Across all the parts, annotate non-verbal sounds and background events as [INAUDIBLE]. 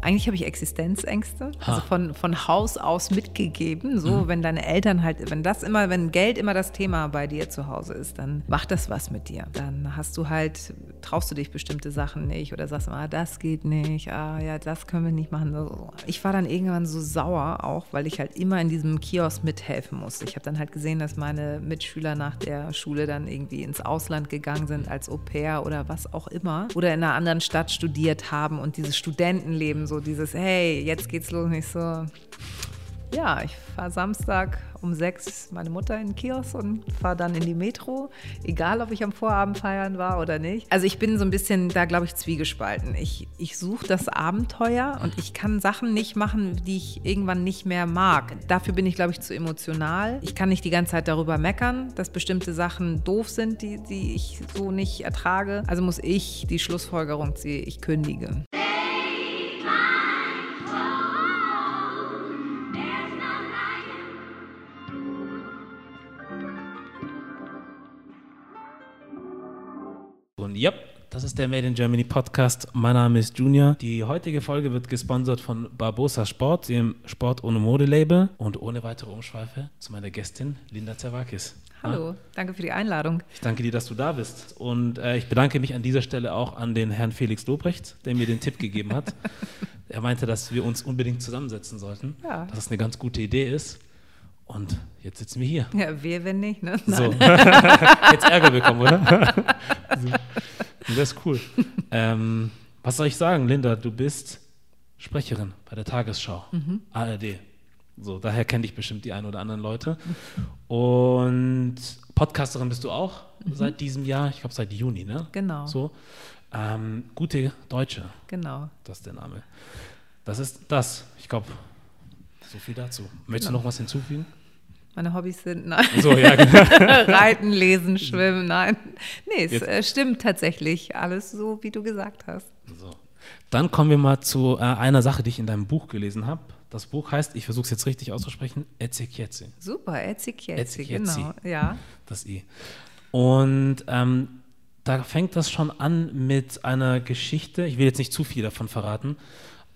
Eigentlich habe ich Existenzängste, ha. also von, von Haus aus mitgegeben. So, mhm. wenn deine Eltern halt, wenn das immer, wenn Geld immer das Thema bei dir zu Hause ist, dann macht das was mit dir. Dann hast du halt, traust du dich bestimmte Sachen nicht oder sagst, ah, das geht nicht, ah ja, das können wir nicht machen. Ich war dann irgendwann so sauer auch, weil ich halt immer in diesem Kiosk mithelfen musste. Ich habe dann halt gesehen, dass meine Mitschüler nach der Schule dann irgendwie ins Ausland gegangen sind als Au pair oder was auch immer oder in einer anderen Stadt studiert haben und dieses Studentenleben so dieses, hey, jetzt geht's los, nicht so. Ja, ich fahre Samstag um sechs meine Mutter in den Kiosk und fahre dann in die Metro, egal ob ich am Vorabend feiern war oder nicht. Also ich bin so ein bisschen da, glaube ich, zwiegespalten. Ich, ich suche das Abenteuer und ich kann Sachen nicht machen, die ich irgendwann nicht mehr mag. Dafür bin ich, glaube ich, zu emotional. Ich kann nicht die ganze Zeit darüber meckern, dass bestimmte Sachen doof sind, die, die ich so nicht ertrage. Also muss ich die Schlussfolgerung ziehen, ich kündige. Ja, das ist der Made in Germany Podcast. Mein Name ist Junior. Die heutige Folge wird gesponsert von Barbosa Sport, dem Sport ohne Mode Label. Und ohne weitere Umschweife zu meiner Gästin Linda Zerwakis. Hallo, ah. danke für die Einladung. Ich danke dir, dass du da bist. Und äh, ich bedanke mich an dieser Stelle auch an den Herrn Felix Lobrecht, der mir den Tipp gegeben hat. [LAUGHS] er meinte, dass wir uns unbedingt zusammensetzen sollten. Ja. Dass das eine ganz gute Idee ist. Und jetzt sitzen wir hier. Ja, wir, wenn nicht, ne? Nein. So. [LAUGHS] jetzt Ärger bekommen, oder? so. [LAUGHS] Das ist cool. Ähm, was soll ich sagen, Linda? Du bist Sprecherin bei der Tagesschau, mhm. ARD. So, daher kenne ich bestimmt die ein oder anderen Leute. Und Podcasterin bist du auch mhm. seit diesem Jahr, ich glaube seit Juni, ne? Genau. So. Ähm, gute Deutsche. Genau. Das ist der Name. Das ist das. Ich glaube, so viel dazu. Möchtest genau. du noch was hinzufügen? Meine Hobbys sind, nein. So, ja, genau. [LAUGHS] Reiten, lesen, schwimmen, nein. Nee, es äh, stimmt tatsächlich. Alles so, wie du gesagt hast. So. Dann kommen wir mal zu äh, einer Sache, die ich in deinem Buch gelesen habe. Das Buch heißt, ich versuche es jetzt richtig auszusprechen, Ezekietzi. Super, Ezekietzi, genau, ja. Das I. Und ähm, da fängt das schon an mit einer Geschichte, ich will jetzt nicht zu viel davon verraten,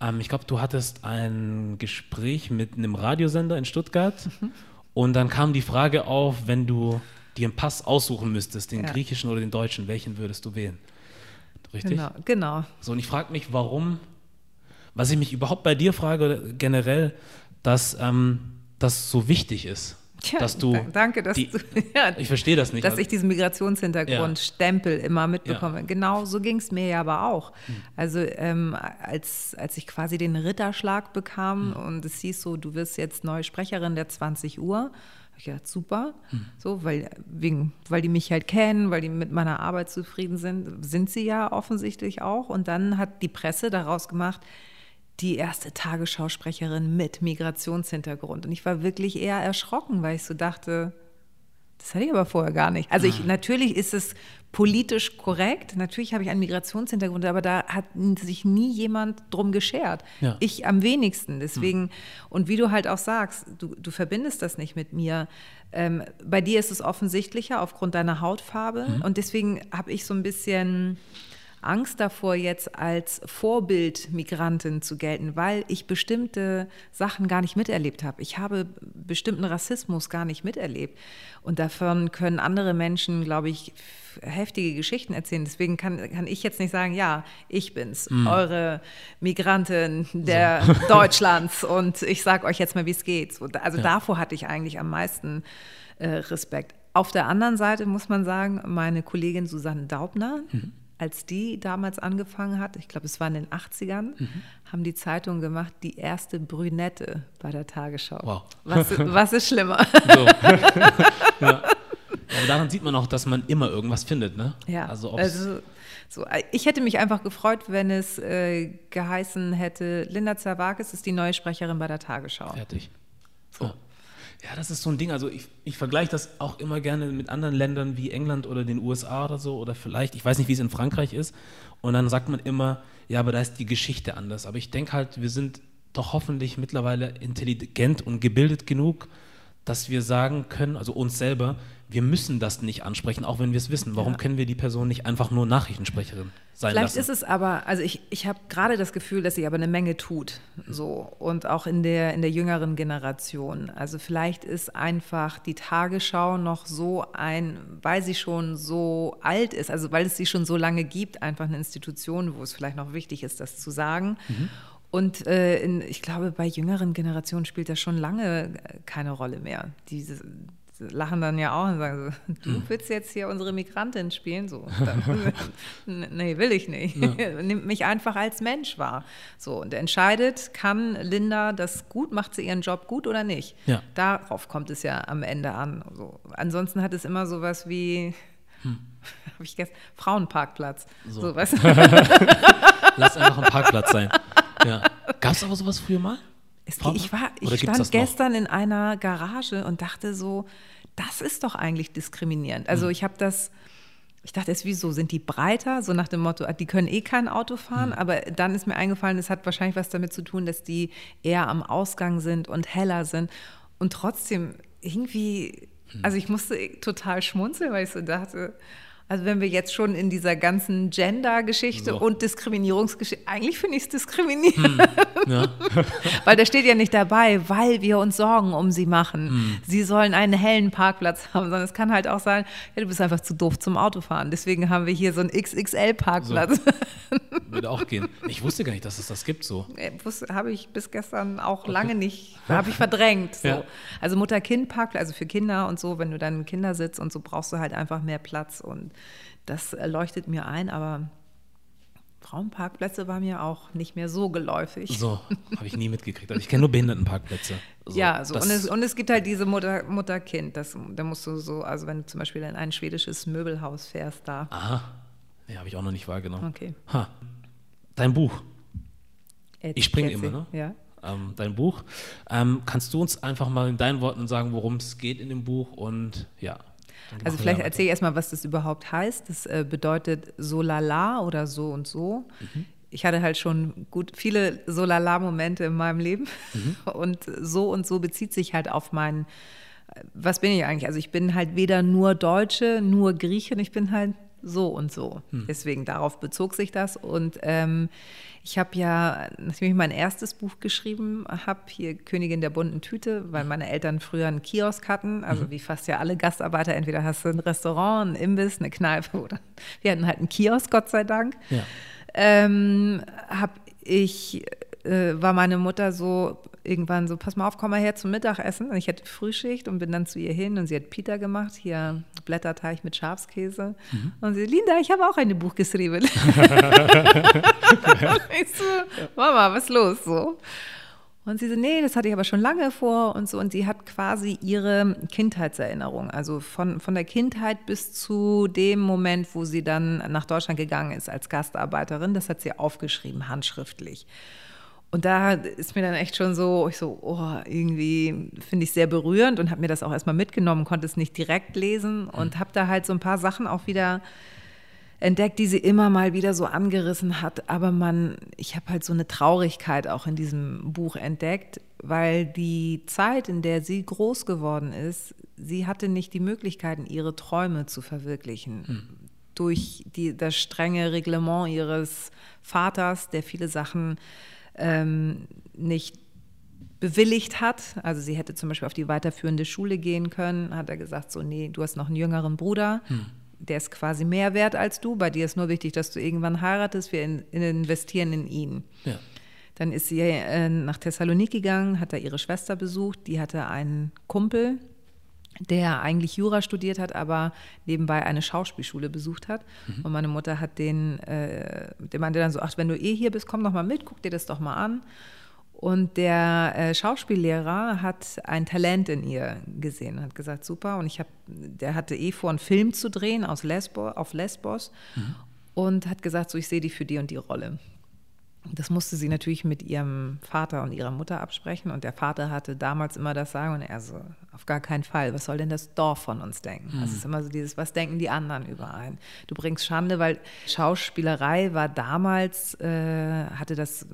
ähm, ich glaube, du hattest ein Gespräch mit einem Radiosender in Stuttgart mhm. Und dann kam die Frage auf, wenn du dir einen Pass aussuchen müsstest, den ja. griechischen oder den deutschen, welchen würdest du wählen? Richtig? Genau. genau. So, und ich frage mich, warum, was ich mich überhaupt bei dir frage, generell, dass ähm, das so wichtig ist. Tja, dass du. Danke, dass die, du. [LAUGHS] Ja, ich verstehe das nicht. Dass also, ich diesen Migrationshintergrund, ja. Stempel immer mitbekomme. Ja. Genau so ging es mir ja aber auch. Mhm. Also, ähm, als, als ich quasi den Ritterschlag bekam mhm. und es hieß so, du wirst jetzt neue Sprecherin der 20 Uhr, habe ich gedacht, super. Mhm. So, weil, wegen, weil die mich halt kennen, weil die mit meiner Arbeit zufrieden sind, sind sie ja offensichtlich auch. Und dann hat die Presse daraus gemacht, die erste Tagesschausprecherin mit Migrationshintergrund. Und ich war wirklich eher erschrocken, weil ich so dachte, das hatte ich aber vorher gar nicht. Also ich, ah. natürlich ist es politisch korrekt. Natürlich habe ich einen Migrationshintergrund, aber da hat sich nie jemand drum geschert. Ja. Ich am wenigsten. Deswegen, hm. und wie du halt auch sagst, du, du verbindest das nicht mit mir. Ähm, bei dir ist es offensichtlicher aufgrund deiner Hautfarbe. Mhm. Und deswegen habe ich so ein bisschen Angst davor, jetzt als Vorbildmigrantin zu gelten, weil ich bestimmte Sachen gar nicht miterlebt habe. Ich habe bestimmten Rassismus gar nicht miterlebt. Und davon können andere Menschen, glaube ich, heftige Geschichten erzählen. Deswegen kann, kann ich jetzt nicht sagen, ja, ich bin's, mm. eure Migrantin der so. [LAUGHS] Deutschlands und ich sage euch jetzt mal, wie es geht. Also ja. davor hatte ich eigentlich am meisten äh, Respekt. Auf der anderen Seite muss man sagen, meine Kollegin Susanne Daubner, mhm als die damals angefangen hat, ich glaube, es war in den 80ern, mhm. haben die Zeitungen gemacht, die erste Brünette bei der Tagesschau. Wow. Was, was ist schlimmer? [LAUGHS] So. ja. Aber daran sieht man auch, dass man immer irgendwas findet, ne? Ja. Also, also so, ich hätte mich einfach gefreut, wenn es äh, geheißen hätte, Linda Zerwakis ist die neue Sprecherin bei der Tagesschau. Fertig. So. Oh. Ja, das ist so ein Ding. Also ich, ich vergleiche das auch immer gerne mit anderen Ländern wie England oder den USA oder so. Oder vielleicht, ich weiß nicht, wie es in Frankreich ist. Und dann sagt man immer, ja, aber da ist die Geschichte anders. Aber ich denke halt, wir sind doch hoffentlich mittlerweile intelligent und gebildet genug, dass wir sagen können, also uns selber, wir müssen das nicht ansprechen, auch wenn wir es wissen. Warum ja. können wir die Person nicht einfach nur Nachrichtensprecherin sein Vielleicht lassen? ist es aber, also ich, ich habe gerade das Gefühl, dass sie aber eine Menge tut. So. Und auch in der, in der jüngeren Generation. Also vielleicht ist einfach die Tagesschau noch so ein, weil sie schon so alt ist, also weil es sie schon so lange gibt, einfach eine Institution, wo es vielleicht noch wichtig ist, das zu sagen. Mhm. Und äh, in, ich glaube, bei jüngeren Generationen spielt das schon lange äh, keine Rolle mehr. Diese lachen dann ja auch und sagen so, du hm. willst jetzt hier unsere Migrantin spielen? So, dann, [LAUGHS] nee, will ich nicht. Ja. [LAUGHS] Nimmt mich einfach als Mensch wahr. So, und entscheidet, kann Linda das gut, macht sie ihren Job gut oder nicht? Ja. Darauf kommt es ja am Ende an. So. Ansonsten hat es immer sowas wie, hm. [LAUGHS] habe ich gestern, Frauenparkplatz. So. so? Lass einfach ein Parkplatz sein. Ja. Gab es aber sowas früher mal? Es, ich war, ich stand gestern in einer Garage und dachte so, das ist doch eigentlich diskriminierend. Also mhm. ich habe das, ich dachte es wieso, sind die breiter? So nach dem Motto, die können eh kein Auto fahren. Mhm. Aber dann ist mir eingefallen, es hat wahrscheinlich was damit zu tun, dass die eher am Ausgang sind und heller sind. Und trotzdem irgendwie, mhm. also ich musste total schmunzeln, weil ich so dachte, also wenn wir jetzt schon in dieser ganzen Gender-Geschichte so. und Diskriminierungsgeschichte, eigentlich finde ich es diskriminierend. Hm. Ja. [LAUGHS] weil da steht ja nicht dabei, weil wir uns Sorgen um sie machen. Hm. Sie sollen einen hellen Parkplatz [LAUGHS] haben, sondern es kann halt auch sein, ja, du bist einfach zu doof zum Autofahren. Deswegen haben wir hier so einen XXL-Parkplatz. So. [LAUGHS] Würde auch gehen. Ich wusste gar nicht, dass es das gibt so. Habe ich bis gestern auch lange nicht, habe ich verdrängt. So. Ja. Also Mutter-Kind-Parkplatz, also für Kinder und so, wenn du dann Kinder sitzt und so, brauchst du halt einfach mehr Platz und das leuchtet mir ein, aber Frauenparkplätze war mir auch nicht mehr so geläufig. So, habe ich nie mitgekriegt. Also ich kenne nur Behindertenparkplätze. So, ja, so. Und es, und, es, gibt halt diese Mutter, Mutter-Kind. Da musst du so, also wenn du zum Beispiel in ein schwedisches Möbelhaus fährst, da. Aha. Nee, habe ich auch noch nicht wahrgenommen. Okay. Ha. Dein Buch. Jetzt, ich springe immer, ne? Ja. Ähm, dein Buch. Ähm, kannst du uns einfach mal in deinen Worten sagen, worum es geht in dem Buch und ja, also vielleicht erzähle ich erstmal, was das überhaupt heißt. Das äh, bedeutet so lala oder so und so. Mhm. Ich hatte halt schon gut viele so lala Momente in meinem Leben mhm. [LAUGHS] und so und so bezieht sich halt auf meinen was bin ich eigentlich? Also ich bin halt weder nur Deutsche, nur Griechin, ich bin halt so und so. Hm. Deswegen darauf bezog sich das. Und ähm, ich habe ja, nachdem ich mein erstes Buch geschrieben habe, hier Königin der bunten Tüte, weil meine Eltern früher einen Kiosk hatten, also mhm. wie fast ja alle Gastarbeiter, entweder hast du ein Restaurant, ein Imbiss, eine Kneipe oder wir hatten halt einen Kiosk, Gott sei Dank. Ja. Ähm, habe ich, äh, war meine Mutter so irgendwann so, pass mal auf, komm mal her zum Mittagessen. Und ich hatte Frühschicht und bin dann zu ihr hin und sie hat Pita gemacht, hier Blätterteig mit Schafskäse. Mhm. Und sie, Linda, ich habe auch ein Buch geschrieben. [LAUGHS] [LAUGHS] ich so, Mama, was ist los? So. Und sie so, nee, das hatte ich aber schon lange vor und so. Und sie hat quasi ihre Kindheitserinnerung, also von, von der Kindheit bis zu dem Moment, wo sie dann nach Deutschland gegangen ist als Gastarbeiterin, das hat sie aufgeschrieben, handschriftlich. Und da ist mir dann echt schon so, ich so, oh, irgendwie finde ich sehr berührend und habe mir das auch erstmal mitgenommen, konnte es nicht direkt lesen und mhm. habe da halt so ein paar Sachen auch wieder entdeckt, die sie immer mal wieder so angerissen hat. Aber man, ich habe halt so eine Traurigkeit auch in diesem Buch entdeckt, weil die Zeit, in der sie groß geworden ist, sie hatte nicht die Möglichkeiten, ihre Träume zu verwirklichen. Mhm. Durch die, das strenge Reglement ihres Vaters, der viele Sachen ähm, nicht bewilligt hat. Also sie hätte zum Beispiel auf die weiterführende Schule gehen können, hat er gesagt, so, nee, du hast noch einen jüngeren Bruder, hm. der ist quasi mehr wert als du, bei dir ist nur wichtig, dass du irgendwann heiratest, wir in, in investieren in ihn. Ja. Dann ist sie äh, nach Thessaloniki gegangen, hat da ihre Schwester besucht, die hatte einen Kumpel, der eigentlich Jura studiert hat, aber nebenbei eine Schauspielschule besucht hat. Mhm. Und meine Mutter hat den, äh, der meinte dann so, ach, wenn du eh hier bist, komm doch mal mit, guck dir das doch mal an. Und der äh, Schauspiellehrer hat ein Talent in ihr gesehen, hat gesagt, super. Und ich habe, der hatte eh vor, einen Film zu drehen aus Lesbo, auf Lesbos mhm. und hat gesagt, so, ich sehe die für die und die Rolle. Das musste sie natürlich mit ihrem Vater und ihrer Mutter absprechen. Und der Vater hatte damals immer das Sagen und er so, auf gar keinen Fall. Was soll denn das Dorf von uns denken? Mhm. Das ist immer so dieses, was denken die anderen über einen? Du bringst Schande, weil Schauspielerei war damals, äh, hatte das äh,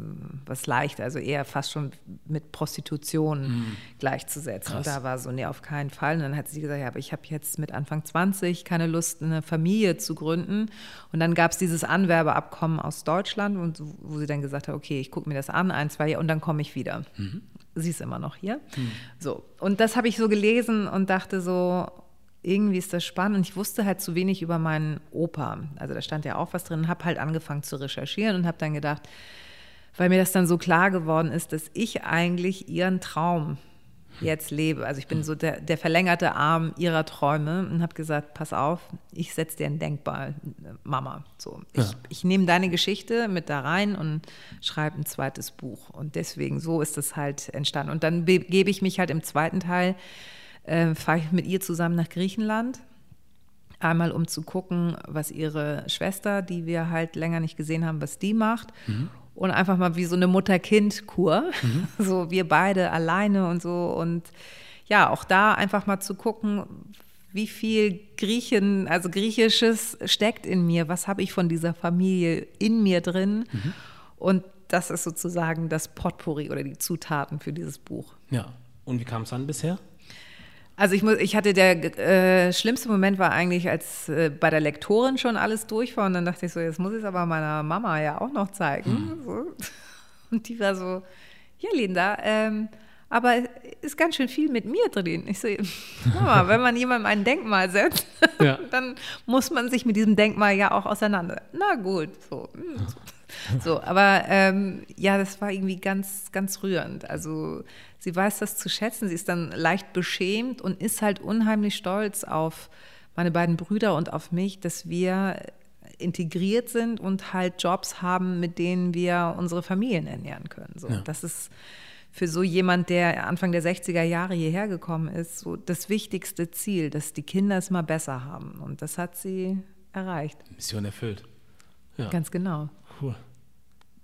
was leicht, also eher fast schon mit Prostitution mhm. gleichzusetzen. Krass. Und da war so, nee, auf keinen Fall. Und dann hat sie gesagt, ja, aber ich habe jetzt mit Anfang 20 keine Lust, eine Familie zu gründen. Und dann gab es dieses Anwerbeabkommen aus Deutschland, und wo sie dann gesagt hat, okay, ich gucke mir das an, ein, zwei Jahre, und dann komme ich wieder. Mhm sie ist immer noch hier. Hm. So. Und das habe ich so gelesen und dachte so, irgendwie ist das spannend. Und ich wusste halt zu wenig über meinen Opa. Also da stand ja auch was drin, habe halt angefangen zu recherchieren und habe dann gedacht, weil mir das dann so klar geworden ist, dass ich eigentlich ihren Traum jetzt lebe. Also ich bin so der, der verlängerte Arm ihrer Träume und habe gesagt, pass auf, ich setze dir ein Denkmal, Mama. So, ich, ja. ich nehme deine Geschichte mit da rein und schreibe ein zweites Buch. Und deswegen, so ist es halt entstanden. Und dann begebe ich mich halt im zweiten Teil, äh, fahre ich mit ihr zusammen nach Griechenland. Einmal um zu gucken, was ihre Schwester, die wir halt länger nicht gesehen haben, was die macht. Mhm und einfach mal wie so eine Mutter-Kind-Kur. Mhm. [LAUGHS] So wir beide alleine und so. Und ja, auch da einfach mal zu gucken, wie viel Griechen, also Griechisches steckt in mir. Was habe ich von dieser Familie in mir drin? Mhm. Und das ist sozusagen das Potpourri oder die Zutaten für dieses Buch. Ja. Und wie kam es dann bisher? Also ich, muss, ich hatte der äh, schlimmste Moment war eigentlich, als äh, bei der Lektorin schon alles durch war und dann dachte ich so, jetzt muss ich es aber meiner Mama ja auch noch zeigen. Mhm. So. Und die war so, ja Linda, ähm, aber ist ganz schön viel mit mir drin. Ich so, Mama, [LAUGHS] wenn man jemandem ein Denkmal setzt, ja. [LAUGHS] dann muss man sich mit diesem Denkmal ja auch auseinander. Na gut, so. Hm, [LAUGHS] so. Aber ähm, ja, das war irgendwie ganz, ganz rührend. Also sie weiß das zu schätzen. Sie ist dann leicht beschämt und ist halt unheimlich stolz auf meine beiden Brüder und auf mich, dass wir integriert sind und halt Jobs haben, mit denen wir unsere Familien ernähren können. So, ja. Das ist für so jemand, der Anfang der 60er Jahre hierher gekommen ist, so das wichtigste Ziel, dass die Kinder es mal besser haben. Und das hat sie erreicht. Mission erfüllt. Ja. Ganz genau. Cool.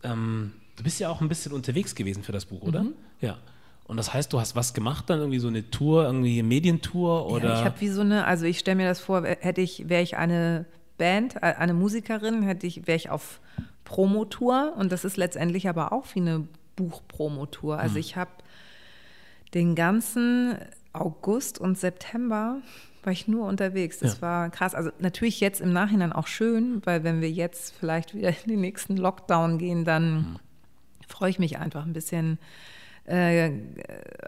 Ähm, du bist ja auch ein bisschen unterwegs gewesen für das Buch, oder? Mhm. Ja. Und das heißt, du hast was gemacht dann, irgendwie so eine Tour, irgendwie eine Medientour oder? Ja, ich habe wie so eine, also ich stelle mir das vor, hätte ich, wäre ich eine Band, äh, eine Musikerin, hätte ich, wäre ich auf Promotour und das ist letztendlich aber auch wie eine Buchpromotour. Also mhm. ich habe den ganzen August und September war ich nur unterwegs. Das ja. war krass. Also natürlich jetzt im Nachhinein auch schön, weil wenn wir jetzt vielleicht wieder in den nächsten Lockdown gehen, dann mhm. freue ich mich einfach ein bisschen äh,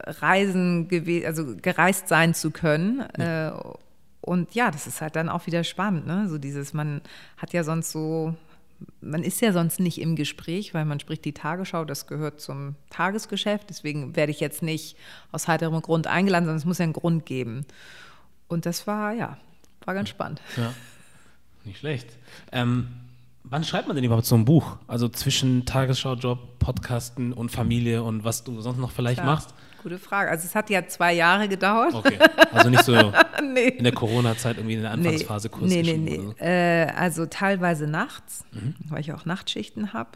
reisen, also gereist sein zu können. Ja. Äh, und ja, das ist halt dann auch wieder spannend. Ne? So dieses, man hat ja sonst so man ist ja sonst nicht im Gespräch, weil man spricht die Tagesschau, das gehört zum Tagesgeschäft. Deswegen werde ich jetzt nicht aus heiterem Grund eingeladen, sondern es muss ja einen Grund geben. Und das war, ja, war ganz spannend. Ja, nicht schlecht. Ähm, wann schreibt man denn überhaupt so ein Buch? Also zwischen Tagesschau-Job, Podcasten und Familie und was du sonst noch vielleicht Klar. machst? Gute Frage. Also es hat ja zwei Jahre gedauert. Okay. Also nicht so [LAUGHS] nee. in der Corona-Zeit irgendwie in der Anfangsphase kurz Nee, nee, nee. So. Äh, also teilweise nachts, mhm. weil ich auch Nachtschichten habe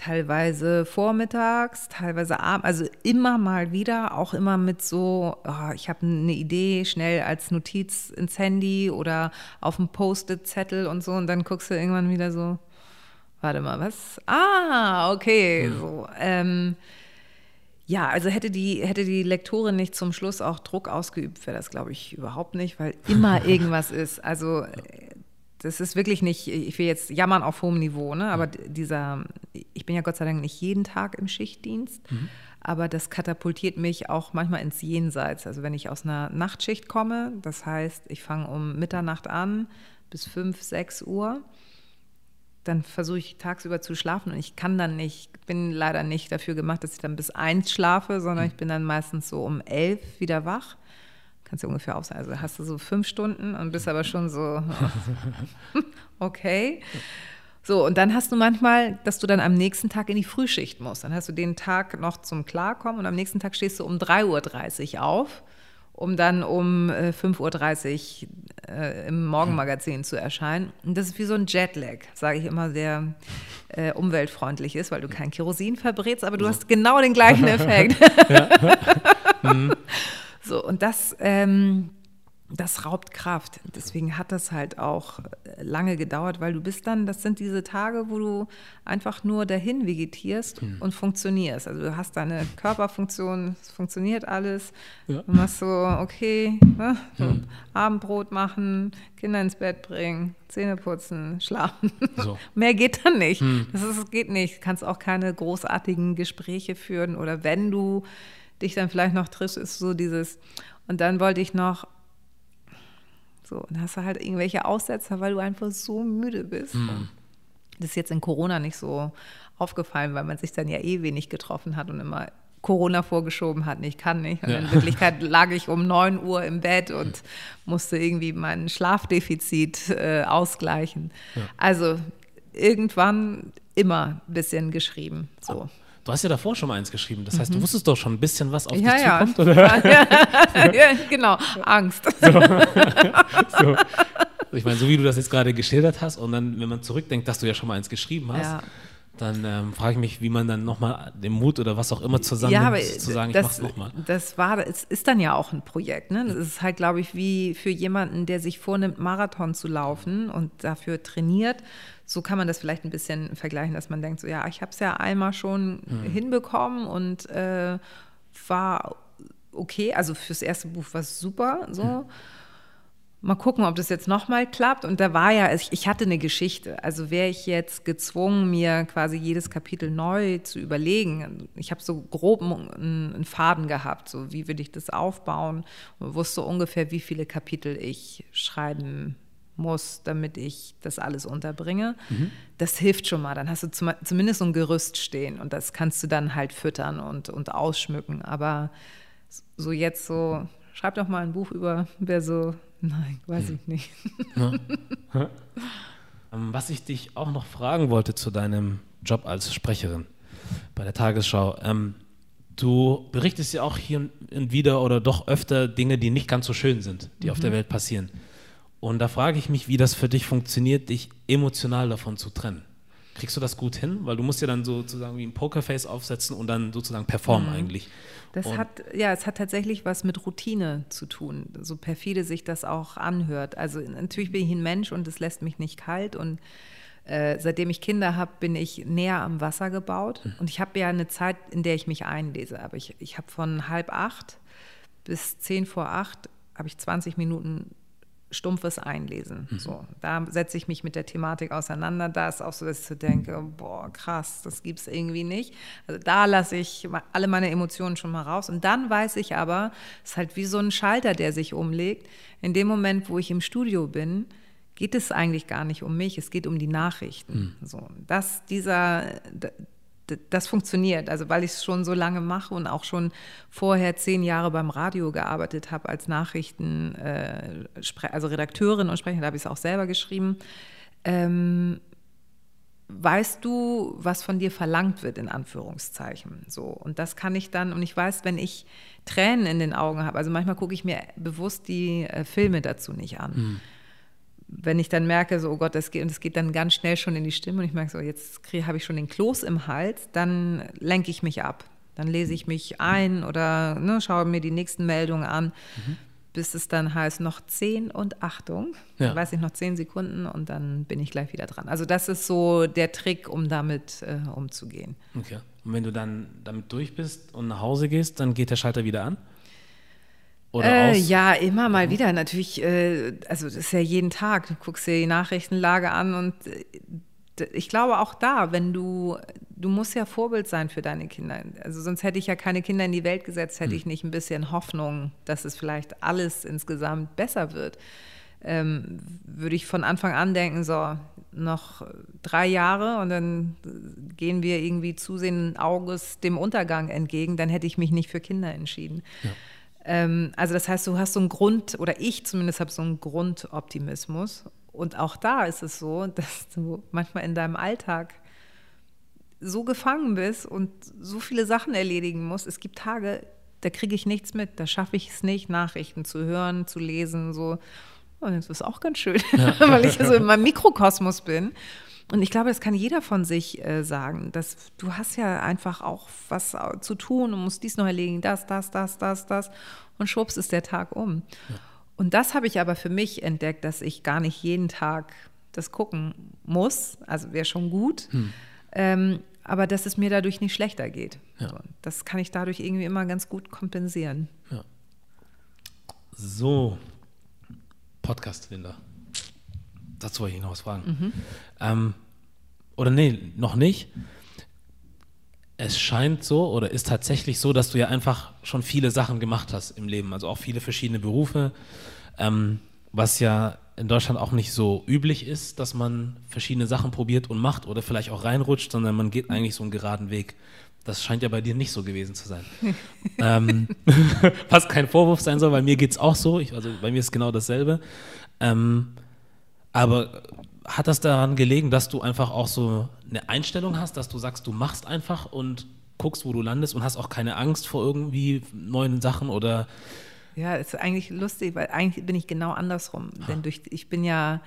teilweise vormittags, teilweise abends, also immer mal wieder, auch immer mit so, oh, ich habe eine Idee, schnell als Notiz ins Handy oder auf dem Post-it-Zettel und so und dann guckst du irgendwann wieder so, warte mal, was? Ah, okay, mhm. so. Ähm, ja, also hätte die, hätte die Lektorin nicht zum Schluss auch Druck ausgeübt, wäre das, glaube ich, überhaupt nicht, weil immer [LAUGHS] irgendwas ist. Also das ist wirklich nicht, ich will jetzt jammern auf hohem Niveau, ne? aber dieser, ich bin ja Gott sei Dank nicht jeden Tag im Schichtdienst, mhm. aber das katapultiert mich auch manchmal ins Jenseits. Also wenn ich aus einer Nachtschicht komme, das heißt, ich fange um Mitternacht an bis 5, 6 Uhr, dann versuche ich tagsüber zu schlafen und ich kann dann nicht, bin leider nicht dafür gemacht, dass ich dann bis 1 schlafe, sondern mhm. ich bin dann meistens so um 11 wieder wach kannst du ungefähr aufsagen. Also hast du so fünf Stunden und bist aber schon so, [LAUGHS] okay. So, und dann hast du manchmal, dass du dann am nächsten Tag in die Frühschicht musst. Dann hast du den Tag noch zum Klarkommen und am nächsten Tag stehst du um 3.30 Uhr auf, um dann um 5.30 Uhr äh, im Morgenmagazin zu erscheinen. Und das ist wie so ein Jetlag, sage ich immer, der äh, umweltfreundlich ist, weil du kein Kerosin verbrätst, aber du hast genau den gleichen [LAUGHS] Effekt. ja. mhm. So, und das, ähm, das raubt Kraft. Deswegen hat das halt auch äh, lange gedauert, weil du bist dann, das sind diese Tage, wo du einfach nur dahin vegetierst hm. und funktionierst. Also du hast deine Körperfunktion, es funktioniert alles. Ja. Du machst so, okay, ne, so hm. Abendbrot machen, Kinder ins Bett bringen, Zähne putzen, schlafen. So. [LAUGHS] Mehr geht dann nicht. Hm. Das ist, geht nicht. Du kannst auch keine großartigen Gespräche führen oder wenn du dich dann vielleicht noch triffst, ist so dieses, und dann wollte ich noch so, und hast du halt irgendwelche Aussetzer, weil du einfach so müde bist. Mhm. Das ist jetzt in Corona nicht so aufgefallen, weil man sich dann ja eh wenig getroffen hat und immer Corona vorgeschoben hat, ich kann nicht. Und ja. in [LAUGHS] Wirklichkeit lag ich um 9 Uhr im Bett und musste irgendwie mein Schlafdefizit äh, ausgleichen. Ja. Also irgendwann immer ein bisschen geschrieben. So. Du hast ja davor schon mal eins geschrieben. Das heißt, mhm. du wusstest doch schon ein bisschen, was auf ja, dich ja. zukommt, [LAUGHS] oder? [LAUGHS] ja, genau, Angst. [LAUGHS] So. so. Ich meine, so wie du das jetzt gerade geschildert hast und dann, wenn man zurückdenkt, dass du ja schon mal eins geschrieben hast, ja. Dann ähm, frage ich mich, wie man dann nochmal den Mut oder was auch immer zusammen ja, zu sagen, das, ich mach's nochmal. Das war, es ist dann ja auch ein Projekt. Ne? Das ist halt, glaube ich, wie für jemanden, der sich vornimmt, Marathon zu laufen und dafür trainiert, so kann man das vielleicht ein bisschen vergleichen, dass man denkt, so ja, ich habe es ja einmal schon mhm. hinbekommen und äh, war okay. Also fürs erste Buch war es super. So. Mhm. Mal gucken, ob das jetzt nochmal klappt. Und da war ja, ich hatte eine Geschichte. Also wäre ich jetzt gezwungen, mir quasi jedes Kapitel neu zu überlegen. Ich habe so grob einen, Faden gehabt, so wie will ich das aufbauen und wusste ungefähr, wie viele Kapitel ich schreiben muss, damit ich das alles unterbringe. Mhm. Das hilft schon mal. Dann hast du zum, zumindest so ein Gerüst stehen und das kannst du dann halt füttern und, und ausschmücken. Aber so jetzt so, schreib doch mal ein Buch über, wer so, nein, weiß hm. ich nicht. Ja. [LAUGHS] Ähm, was ich dich auch noch fragen wollte zu deinem Job als Sprecherin bei der Tagesschau. Ähm, du berichtest ja auch hier und wieder oder doch öfter Dinge, die nicht ganz so schön sind, die mhm. auf der Welt passieren. Und da frage ich mich, wie das für dich funktioniert, dich emotional davon zu trennen. Kriegst du das gut hin? Weil du musst ja dann sozusagen wie ein Pokerface aufsetzen und dann sozusagen performen mhm. eigentlich. Das und hat, ja, es hat tatsächlich was mit Routine zu tun, so perfide sich das auch anhört. Also natürlich bin ich ein Mensch und es lässt mich nicht kalt und äh, seitdem ich Kinder habe, bin ich näher am Wasser gebaut. Mhm. Und ich habe ja eine Zeit, in der ich mich einlese. Aber ich, ich habe von halb acht bis zehn vor acht habe ich 20 Minuten stumpfes Einlesen. Mhm. So, da setze ich mich mit der Thematik auseinander. Da ist auch so, dass ich denke, boah, krass, das gibt es irgendwie nicht. Also da lasse ich alle meine Emotionen schon mal raus. Und dann weiß ich aber, es ist halt wie so ein Schalter, der sich umlegt. In dem Moment, wo ich im Studio bin, geht es eigentlich gar nicht um mich, es geht um die Nachrichten. Mhm. So, dass dieser das funktioniert. Also weil ich es schon so lange mache und auch schon vorher zehn Jahre beim Radio gearbeitet habe als Nachrichten, äh, also Redakteurin und Sprecherin, da habe ich es auch selber geschrieben. Ähm, weißt du, was von dir verlangt wird, in Anführungszeichen. So. Und das kann ich dann, und ich weiß, wenn ich Tränen in den Augen habe, also manchmal gucke ich mir bewusst die äh, Filme dazu nicht an. Mhm wenn ich dann merke, so, oh Gott, das geht, und es geht dann ganz schnell schon in die Stimme und ich merke so, jetzt habe ich schon den Kloß im Hals, dann lenke ich mich ab. Dann lese ich mich ein oder ne, schaue mir die nächsten Meldungen an, mhm. bis es dann heißt, noch zehn und Achtung. Ja. Dann weiß ich noch zehn Sekunden und dann bin ich gleich wieder dran. Also das ist so der Trick, um damit äh, umzugehen. Okay. Und wenn du dann damit durch bist und nach Hause gehst, dann geht der Schalter wieder an? Äh, ja, immer mal mhm. wieder. Natürlich, äh, also das ist ja jeden Tag. Du guckst dir die Nachrichtenlage an und äh, ich glaube auch da, wenn du, du musst ja Vorbild sein für deine Kinder. Also sonst hätte ich ja keine Kinder in die Welt gesetzt, hätte hm. ich nicht ein bisschen Hoffnung, dass es vielleicht alles insgesamt besser wird. Ähm, würde ich von Anfang an denken, so noch drei Jahre und dann gehen wir irgendwie zusehenden Auges dem Untergang entgegen, dann hätte ich mich nicht für Kinder entschieden. Ja. Ähm, also das heißt, du hast so einen Grund, oder ich zumindest habe so einen Grundoptimismus. Und auch da ist es so, [LAUGHS] dass du manchmal in deinem Alltag so gefangen bist und so viele Sachen erledigen musst. Es gibt Tage, da kriege ich nichts mit, da schaffe ich es nicht, Nachrichten zu hören, zu lesen, so. Und das ist auch ganz schön, [LAUGHS] ja. weil ich so in meinem Mikrokosmos bin. Und ich glaube, das kann jeder von sich äh, sagen, dass du hast ja einfach auch was zu tun und musst dies noch erledigen, das, das, das, das, das. Und schwupps ist der Tag um. Ja. Und das habe ich aber für mich entdeckt, dass ich gar nicht jeden Tag das gucken muss. Also wäre schon gut. Hm. Ähm, aber dass es mir dadurch nicht schlechter geht. Ja. Das kann ich dadurch irgendwie immer ganz gut kompensieren. Ja. So, Podcast, Linda. Dazu wollte ich noch was fragen. Mhm. Ähm, oder nee, noch nicht. Es scheint so oder ist tatsächlich so, dass du ja einfach schon viele Sachen gemacht hast im Leben, also auch viele verschiedene Berufe, ähm, was ja in Deutschland auch nicht so üblich ist, dass man verschiedene Sachen probiert und macht oder vielleicht auch reinrutscht, sondern man geht eigentlich so einen geraden Weg. Das scheint ja bei dir nicht so gewesen zu sein. [LAUGHS] ähm, [LAUGHS] was kein Vorwurf sein soll, weil mir geht es auch so. Ich, also bei mir ist genau dasselbe. Ähm, aber hat das daran gelegen, dass du einfach auch so eine Einstellung hast, dass du sagst, du machst einfach und guckst, wo du landest und hast auch keine Angst vor irgendwie neuen Sachen oder ja, ist eigentlich lustig, weil eigentlich bin ich genau andersrum. Ha. Denn durch, ich bin ja,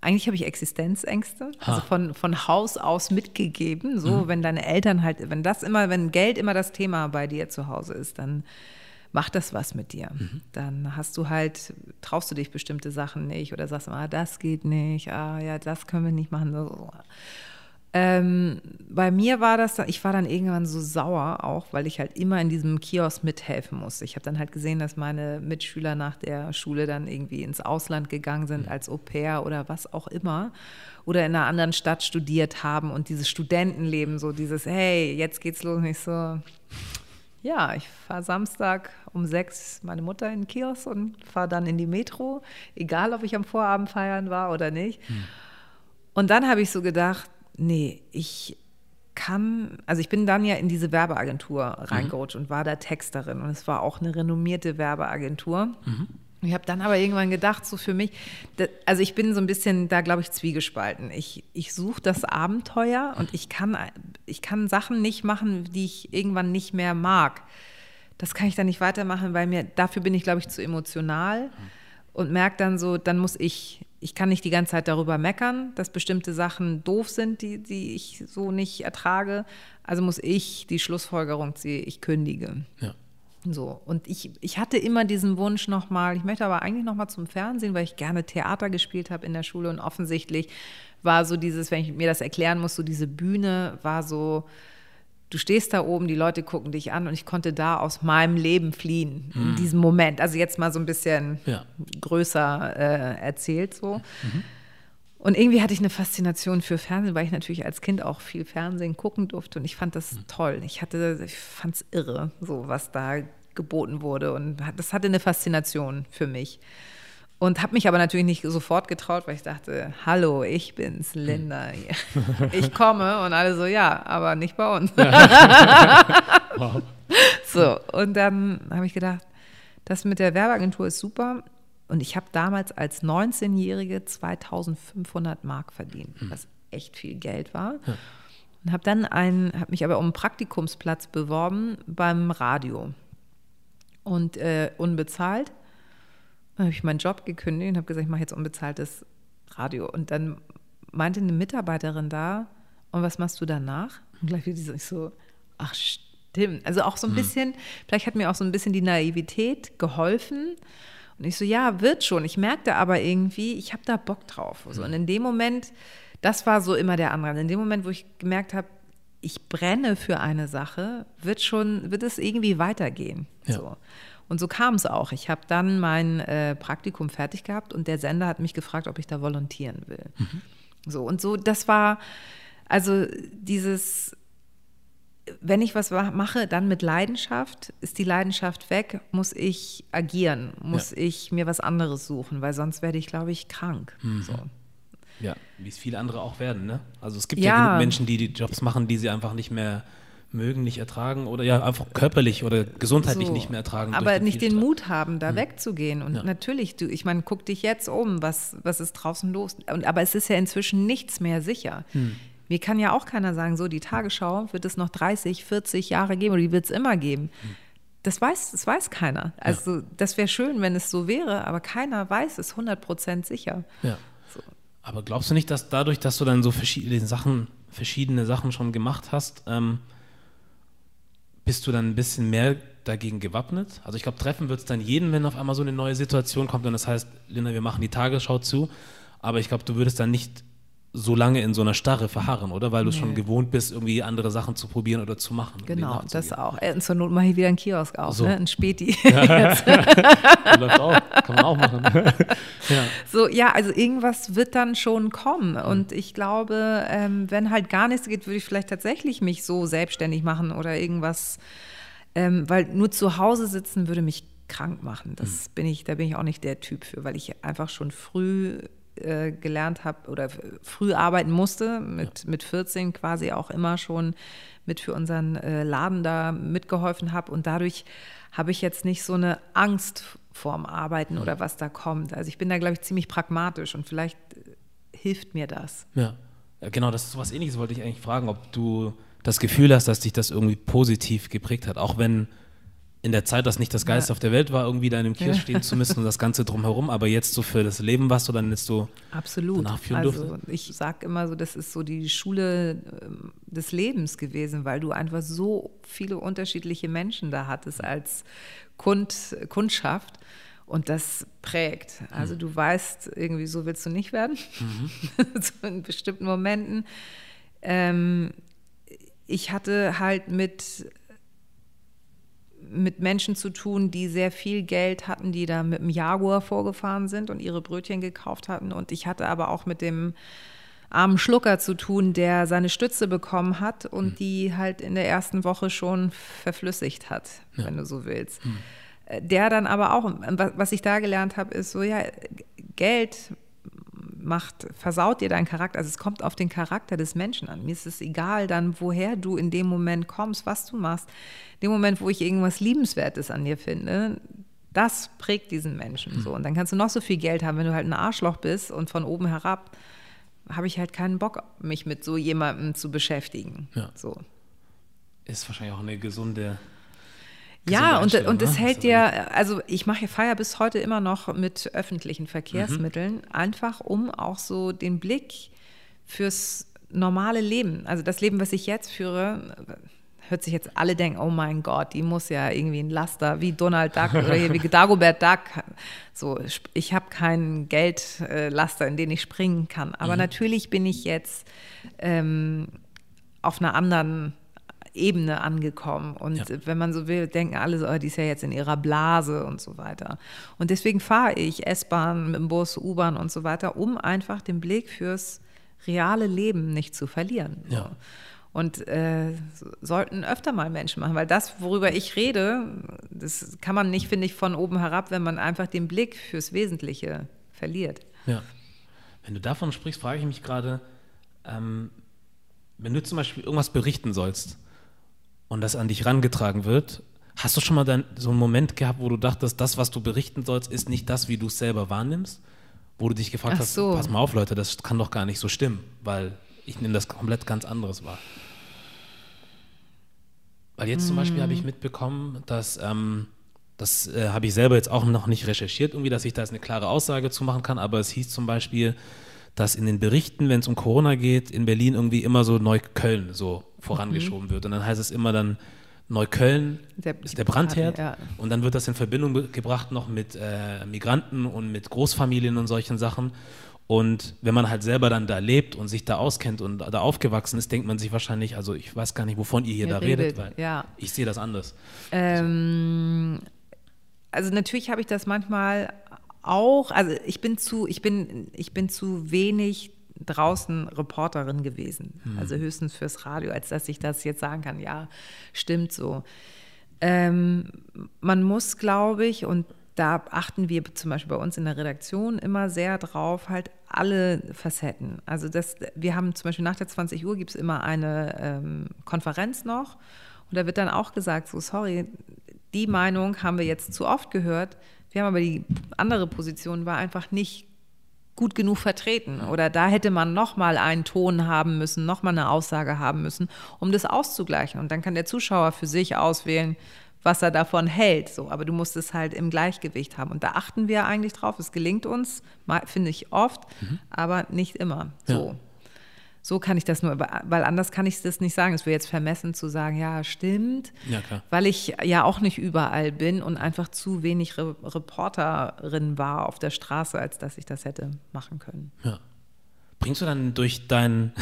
eigentlich habe ich Existenzängste, ha. also von, von Haus aus mitgegeben. So, mhm. wenn deine Eltern halt, wenn das immer, wenn Geld immer das Thema bei dir zu Hause ist, dann macht das was mit dir. Mhm. Dann hast du halt, traust du dich bestimmte Sachen nicht oder sagst, ah, das geht nicht, ah ja, das können wir nicht machen. Ähm, bei mir war das, ich war dann irgendwann so sauer auch, weil ich halt immer in diesem Kiosk mithelfen musste. Ich habe dann halt gesehen, dass meine Mitschüler nach der Schule dann irgendwie ins Ausland gegangen sind mhm. als Au pair oder was auch immer oder in einer anderen Stadt studiert haben und dieses Studentenleben, so dieses, hey, jetzt geht's los, nicht so, ja, ich fahre Samstag um sechs meine Mutter in den Kiosk und fahre dann in die Metro, egal ob ich am Vorabend feiern war oder nicht. Hm. Und dann habe ich so gedacht, nee, ich kann, also ich bin dann ja in diese Werbeagentur mhm. reingerutscht mhm. und war da Texterin und es war auch eine renommierte Werbeagentur. Mhm. Ich habe dann aber irgendwann gedacht, so für mich, also ich bin so ein bisschen da, glaube ich, zwiegespalten. Ich, ich suche das Abenteuer und ich kann, ich kann Sachen nicht machen, die ich irgendwann nicht mehr mag. Das kann ich dann nicht weitermachen, weil mir, dafür bin ich, glaube ich, zu emotional und merke dann so, dann muss ich, ich kann nicht die ganze Zeit darüber meckern, dass bestimmte Sachen doof sind, die, die ich so nicht ertrage. Also muss ich die Schlussfolgerung ziehen, ich kündige. Ja. So, und ich, ich hatte immer diesen Wunsch nochmal, ich möchte aber eigentlich nochmal zum Fernsehen, weil ich gerne Theater gespielt habe in der Schule und offensichtlich war so dieses, wenn ich mir das erklären muss, so diese Bühne war so, du stehst da oben, die Leute gucken dich an und ich konnte da aus meinem Leben fliehen mhm. in diesem Moment. Also jetzt mal so ein bisschen ja. größer äh, erzählt so. Mhm. Und irgendwie hatte ich eine Faszination für Fernsehen, weil ich natürlich als Kind auch viel Fernsehen gucken durfte und ich fand das mhm. toll. Ich hatte, ich fand es irre, so was da geboten wurde und das hatte eine Faszination für mich. Und habe mich aber natürlich nicht sofort getraut, weil ich dachte, hallo, ich bin's, Linda. Ich komme und alle so, ja, aber nicht bei uns. [LAUGHS] wow. So, und dann habe ich gedacht, das mit der Werbeagentur ist super. Und ich habe damals als 19-Jährige 2500 Mark verdient, hm. was echt viel Geld war. Ja. Und habe dann einen, habe mich aber um einen Praktikumsplatz beworben beim Radio. Und äh, unbezahlt. Dann habe ich meinen Job gekündigt und habe gesagt, ich mache jetzt unbezahltes Radio. Und dann meinte eine Mitarbeiterin da, und was machst du danach? Und gleich wieder so, ach stimmt. Also auch so ein hm. bisschen, vielleicht hat mir auch so ein bisschen die Naivität geholfen und ich so, ja, wird schon. Ich merkte aber irgendwie, ich habe da Bock drauf. So. Und in dem Moment, das war so immer der andere. In dem Moment, wo ich gemerkt habe, ich brenne für eine Sache, wird schon, wird es irgendwie weitergehen. Ja. So. Und so kam es auch. Ich habe dann mein äh, Praktikum fertig gehabt und der Sender hat mich gefragt, ob ich da volontieren will. Mhm. So und so, das war also dieses wenn ich was mache, dann mit Leidenschaft. Ist die Leidenschaft weg, muss ich agieren, muss ja. ich mir was anderes suchen, weil sonst werde ich, glaube ich, krank. Mhm. So. Ja, wie es viele andere auch werden. Ne? Also es gibt ja, ja genug Menschen, die die Jobs machen, die sie einfach nicht mehr mögen, nicht ertragen oder ja einfach körperlich oder gesundheitlich so, nicht mehr ertragen. Aber den nicht den Mut haben, da hm. wegzugehen. Und ja. natürlich, du, ich meine, guck dich jetzt um, was, was ist draußen los? Und, aber es ist ja inzwischen nichts mehr sicher. Hm. Mir kann ja auch keiner sagen, so die Tagesschau wird es noch 30, 40 Jahre geben oder die wird es immer geben. Das weiß, das weiß keiner. Also ja. das wäre schön, wenn es so wäre, aber keiner weiß es 100% sicher. Ja. So. Aber glaubst du nicht, dass dadurch, dass du dann so verschiedene Sachen, verschiedene Sachen schon gemacht hast, ähm, bist du dann ein bisschen mehr dagegen gewappnet? Also ich glaube, treffen wird es dann jeden, wenn auf einmal so eine neue Situation kommt und das heißt, Linda, wir machen die Tagesschau zu, aber ich glaube, du würdest dann nicht so lange in so einer Starre verharren, oder? Weil du nee. schon gewohnt bist, irgendwie andere Sachen zu probieren oder zu machen. Genau, das auch. Äh, zur Not mache ich wieder einen Kiosk auf, so. ne? ein Späti. [LAUGHS] [LAUGHS] Ja. Läuft auch, kann man auch machen. [LAUGHS] ja. So, ja, also irgendwas wird dann schon kommen. Mhm. Und ich glaube, ähm, wenn halt gar nichts geht, würde ich vielleicht tatsächlich mich so selbstständig machen oder irgendwas, ähm, weil nur zu Hause sitzen würde mich krank machen. Das mhm. bin ich, da bin ich auch nicht der Typ für, weil ich einfach schon früh äh, gelernt habe oder früh arbeiten musste, mit, ja. mit 14 quasi auch immer schon mit für unseren äh, Laden da mitgeholfen habe. Und dadurch habe ich jetzt nicht so eine Angst vorm Arbeiten ja. oder was da kommt. Also ich bin da, glaube ich, ziemlich pragmatisch und vielleicht äh, hilft mir das. Ja. ja, genau, das ist so was ähnliches, wollte ich eigentlich fragen, ob du das Gefühl hast, dass dich das irgendwie positiv geprägt hat, auch wenn in der Zeit das nicht das Geilste ja. auf der Welt war, irgendwie da in einem Kiosk stehen zu müssen und das Ganze drumherum, aber jetzt so für das Leben, was du dann jetzt so Absolut. also durfte. ich sage immer so, das ist so die Schule ähm, des Lebens gewesen, weil du einfach so viele unterschiedliche Menschen da hattest als Kund, Kundschaft und das prägt. Also mhm. du weißt, irgendwie so willst du nicht werden, mhm. [LAUGHS] so in bestimmten Momenten. Ähm, ich hatte halt mit mit Menschen zu tun, die sehr viel Geld hatten, die da mit dem Jaguar vorgefahren sind und ihre Brötchen gekauft hatten. Und ich hatte aber auch mit dem armen Schlucker zu tun, der seine Stütze bekommen hat und hm. die halt in der ersten Woche schon verflüssigt hat, ja. wenn du so willst. Hm. Der dann aber auch, was ich da gelernt habe, ist so, ja, Geld macht, versaut dir deinen Charakter. Also es kommt auf den Charakter des Menschen an. Mir ist es egal dann, woher du in dem Moment kommst, was du machst. In dem Moment, wo ich irgendwas Liebenswertes an dir finde, das prägt diesen Menschen so. Und dann kannst du noch so viel Geld haben, wenn du halt ein Arschloch bist und von oben herab habe ich halt keinen Bock, mich mit so jemandem zu beschäftigen. Ja. So. Ist wahrscheinlich auch eine gesunde ja, und, und es ne? hält dir, also ich mache Feier bis heute immer noch mit öffentlichen Verkehrsmitteln, mhm. einfach um auch so den Blick fürs normale Leben, also das Leben, was ich jetzt führe, hört sich jetzt alle denken, oh mein Gott, die muss ja irgendwie ein Laster wie Donald Duck oder [LAUGHS] wie Dagobert Duck. So, ich habe keinen Geldlaster, in den ich springen kann. Aber mhm. natürlich bin ich jetzt ähm, auf einer anderen Ebene angekommen. Und ja. wenn man so will, denken alle so, oh, die ist ja jetzt in ihrer Blase und so weiter. Und deswegen fahre ich S-Bahn, mit dem Bus, U-Bahn und so weiter, um einfach den Blick fürs reale Leben nicht zu verlieren. Ja. Und äh, sollten öfter mal Menschen machen, weil das, worüber ich rede, das kann man nicht, finde ich, von oben herab, wenn man einfach den Blick fürs Wesentliche verliert. Ja. Wenn du davon sprichst, frage ich mich gerade, ähm, wenn du zum Beispiel irgendwas berichten sollst, und das an dich rangetragen wird, hast du schon mal dann so einen Moment gehabt, wo du dachtest, das, was du berichten sollst, ist nicht das, wie du es selber wahrnimmst? Wo du dich gefragt Ach so. hast, pass mal auf, Leute, das kann doch gar nicht so stimmen, weil ich nehme das komplett ganz anderes wahr. Weil jetzt zum Beispiel habe ich mhm. mitbekommen, dass, ähm, das äh, habe ich selber jetzt auch noch nicht recherchiert, irgendwie, dass ich da jetzt eine klare Aussage zu machen kann, aber es hieß zum Beispiel, dass in den Berichten, wenn es um Corona geht, in Berlin irgendwie immer so Neukölln so vorangeschoben mhm. wird. Und dann heißt es immer dann, Neukölln der, ist der Brandherd. Ja. Und dann wird das in Verbindung gebracht noch mit äh, Migranten und mit Großfamilien und solchen Sachen. Und wenn man halt selber dann da lebt und sich da auskennt und da aufgewachsen ist, denkt man sich wahrscheinlich, also ich weiß gar nicht, wovon ihr hier ihr da redet, redet weil ja. ich sehe das anders. Ähm, also natürlich habe ich das manchmal auch, also ich bin zu, ich bin, ich bin zu wenig draußen Reporterin gewesen. Hm. Also höchstens fürs Radio, als dass ich das jetzt sagen kann, ja, stimmt so. Ähm, man muss, glaube ich, und da achten wir zum Beispiel bei uns in der Redaktion immer sehr drauf, halt alle Facetten. Also das, wir haben zum Beispiel nach der 20 Uhr gibt es immer eine ähm, Konferenz noch und da wird dann auch gesagt, so sorry, die Meinung haben wir jetzt zu oft gehört, wir haben aber die andere Position war einfach nicht gut genug vertreten oder da hätte man noch mal einen Ton haben müssen, noch mal eine Aussage haben müssen, um das auszugleichen und dann kann der Zuschauer für sich auswählen, was er davon hält. So, aber du musst es halt im Gleichgewicht haben. Und da achten wir eigentlich drauf. Es gelingt uns, finde ich oft, mhm. aber nicht immer. So. Ja. So kann ich das nur, weil anders kann ich das nicht sagen. Es wäre jetzt vermessen zu sagen, ja, stimmt, ja, weil ich ja auch nicht überall bin und einfach zu wenig Re Reporterin war auf der Straße, als dass ich das hätte machen können. Ja. Bringst du dann durch dein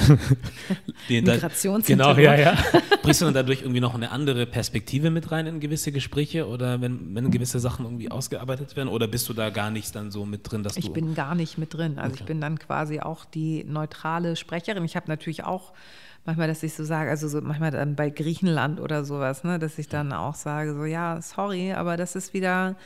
[LAUGHS] Migrationshintergrund? Genau, ja, ja. [LAUGHS] Bringst du dann dadurch irgendwie noch eine andere Perspektive mit rein in gewisse Gespräche oder wenn, wenn gewisse Sachen irgendwie ausgearbeitet werden oder bist du da gar nicht dann so mit drin, dass ich du. Ich bin gar nicht mit drin. Also okay. ich bin dann quasi auch die neutrale Sprecherin. Ich habe natürlich auch manchmal, dass ich so sage, also so manchmal dann bei Griechenland oder sowas, ne, dass ich dann auch sage, so ja, sorry, aber das ist wieder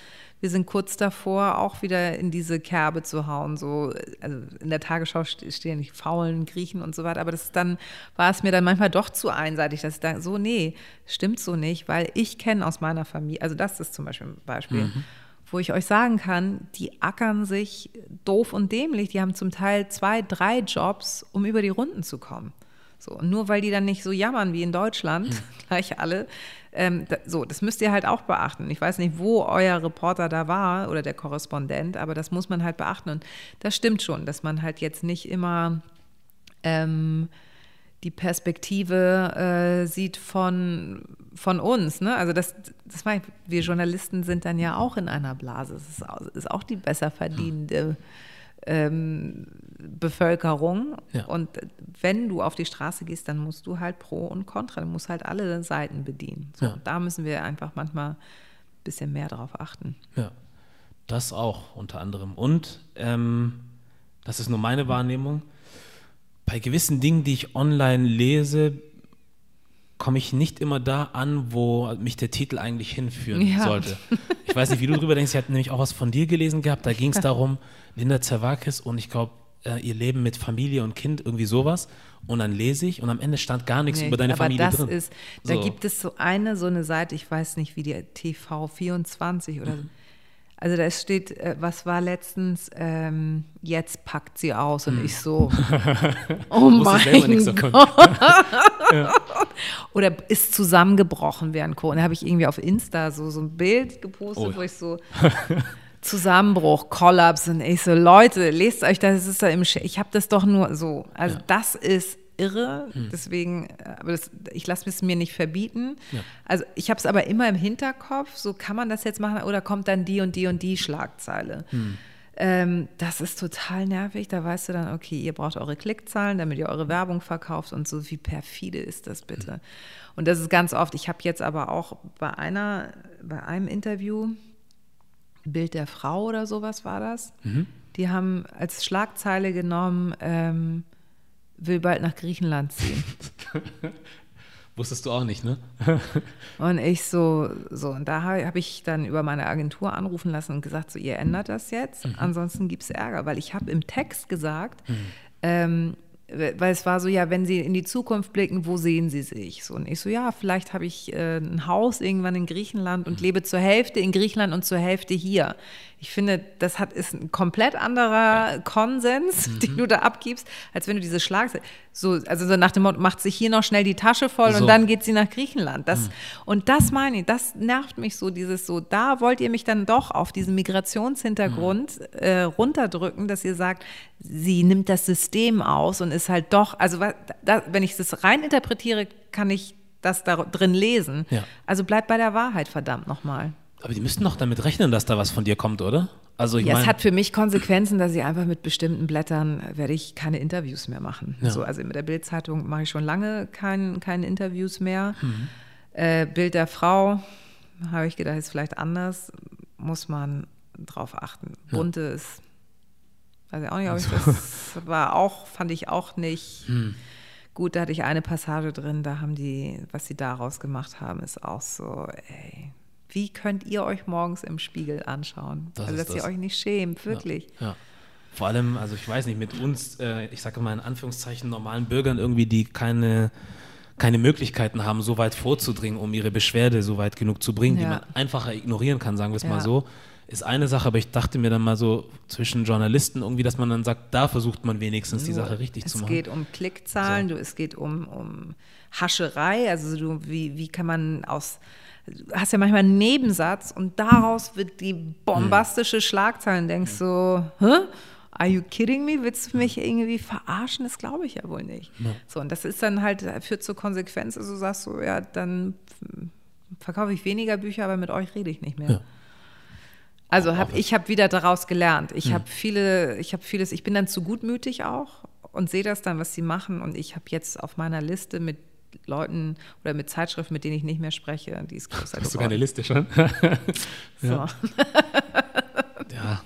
wir sind kurz davor, auch wieder in diese Kerbe zu hauen. So, also in der Tagesschau stehen die faulen Griechen und so weiter, aber das dann war es mir dann manchmal doch zu einseitig, dass ich da so, nee, stimmt so nicht, weil ich kenne aus meiner Familie, also das ist zum Beispiel ein Beispiel. Mhm wo ich euch sagen kann, die ackern sich doof und dämlich. Die haben zum Teil zwei, drei Jobs, um über die Runden zu kommen. So, und nur weil die dann nicht so jammern wie in Deutschland, hm. [LAUGHS] gleich alle, ähm, da, so, das müsst ihr halt auch beachten. Ich weiß nicht, wo euer Reporter da war oder der Korrespondent, aber das muss man halt beachten. Und das stimmt schon, dass man halt jetzt nicht immer ähm, die Perspektive äh, sieht von, von uns. Ne? Also das, das meine ich, wir Journalisten sind dann ja auch in einer Blase. Das ist, ist auch die besser verdienende ähm, Bevölkerung. Ja. Und wenn du auf die Straße gehst, dann musst du halt Pro und Contra, du musst halt alle Seiten bedienen. So, ja. Da müssen wir einfach manchmal ein bisschen mehr drauf achten. Ja, das auch unter anderem. Und ähm, das ist nur meine Wahrnehmung. Bei gewissen Dingen, die ich online lese, komme ich nicht immer da an, wo mich der Titel eigentlich hinführen ja. sollte. Ich weiß nicht, wie du darüber denkst. Ich hatte nämlich auch was von dir gelesen gehabt. Da ging es darum, Linda Zerwakis und ich glaube, äh, ihr Leben mit Familie und Kind, irgendwie sowas. Und dann lese ich und am Ende stand gar nichts nee, über deine aber Familie das drin. Ist, da so. gibt es so eine, so eine Seite, ich weiß nicht, wie die TV24 oder mhm. Also da steht, äh, was war letztens, ähm, jetzt packt sie aus und hm. ich so, [LAUGHS] oh mein Gott. ja. Oder ist zusammengebrochen während Corona. Da habe ich irgendwie auf Insta so, so ein Bild gepostet, oh. wo ich so [LAUGHS] Zusammenbruch, Kollaps und ich so, Leute, lest euch das, das ist da im, Sch ich habe das doch nur so. Also ja. das ist irre. Hm. Deswegen, aber das, ich lasse es mir nicht verbieten. Ja. Also ich habe es aber immer im Hinterkopf, so kann man das jetzt machen oder kommt dann die und die und die Schlagzeile. Hm. Ähm, das ist total nervig. Da weißt du dann, okay, ihr braucht eure Klickzahlen, damit ihr eure Werbung verkauft und so. Wie perfide ist das bitte? Hm. Und das ist ganz oft. Ich habe jetzt aber auch bei einer, bei einem Interview, Bild der Frau oder sowas war das. Mhm. Die haben als Schlagzeile genommen, ähm, will bald nach Griechenland ziehen. [LAUGHS] Wusstest du auch nicht, ne? [LAUGHS] und ich so, so, und da habe ich dann über meine Agentur anrufen lassen und gesagt, so, ihr ändert das jetzt, mhm. ansonsten gibt es Ärger, weil ich habe im Text gesagt, mhm. ähm, weil es war so, ja, wenn Sie in die Zukunft blicken, wo sehen Sie sich? So, und ich so, ja, vielleicht habe ich äh, ein Haus irgendwann in Griechenland und mhm. lebe zur Hälfte in Griechenland und zur Hälfte hier. Ich finde, das hat, ist ein komplett anderer ja. Konsens, [LAUGHS] mhm. den du da abgibst, als wenn du diese Schlagzeile, so, also so nach dem Motto, macht sich hier noch schnell die Tasche voll so. und dann geht sie nach Griechenland. Das, mhm. Und das meine ich, das nervt mich so, dieses so, da wollt ihr mich dann doch auf diesen Migrationshintergrund mhm. äh, runterdrücken, dass ihr sagt, sie nimmt das System aus und ist halt doch, also da, wenn ich das rein interpretiere, kann ich das da drin lesen. Ja. Also bleibt bei der Wahrheit, verdammt nochmal. Aber die müssten doch damit rechnen, dass da was von dir kommt, oder? Also ich ja, es hat für mich Konsequenzen, dass ich einfach mit bestimmten Blättern werde ich keine Interviews mehr machen. Ja. So, also mit der Bildzeitung mache ich schon lange kein, keine Interviews mehr. Mhm. Äh, Bild der Frau habe ich gedacht, ist vielleicht anders, muss man drauf achten. Bunte ja. ist, weiß ich auch nicht, ob ich das [LAUGHS] war auch, fand ich auch nicht. Mhm. Gut, da hatte ich eine Passage drin, da haben die, was sie daraus gemacht haben, ist auch so, ey, wie könnt ihr euch morgens im Spiegel anschauen? Das also, dass das. ihr euch nicht schämt, wirklich. Ja, ja. Vor allem, also ich weiß nicht, mit uns, äh, ich sage mal in Anführungszeichen, normalen Bürgern irgendwie, die keine, keine Möglichkeiten haben, so weit vorzudringen, um ihre Beschwerde so weit genug zu bringen, ja. die man einfacher ignorieren kann, sagen wir es mal so ist eine Sache, aber ich dachte mir dann mal so zwischen Journalisten irgendwie, dass man dann sagt, da versucht man wenigstens die Sache richtig zu machen. Es geht um Klickzahlen, so. du, es geht um, um Hascherei, also du, wie, wie kann man aus hast ja manchmal einen Nebensatz und daraus wird die bombastische Schlagzeile und denkst so, hä? Are you kidding me? Willst du mich irgendwie verarschen? Das glaube ich ja wohl nicht. Ja. So, und das ist dann halt, führt zur Konsequenz, also sagst du, ja, dann verkaufe ich weniger Bücher, aber mit euch rede ich nicht mehr. Ja. Also hab, ich habe wieder daraus gelernt. Ich hm. habe viele, ich habe vieles, ich bin dann zu gutmütig auch und sehe das dann, was sie machen. Und ich habe jetzt auf meiner Liste mit Leuten oder mit Zeitschriften, mit denen ich nicht mehr spreche, die ist größer Hast du keine Liste schon? ja. ja.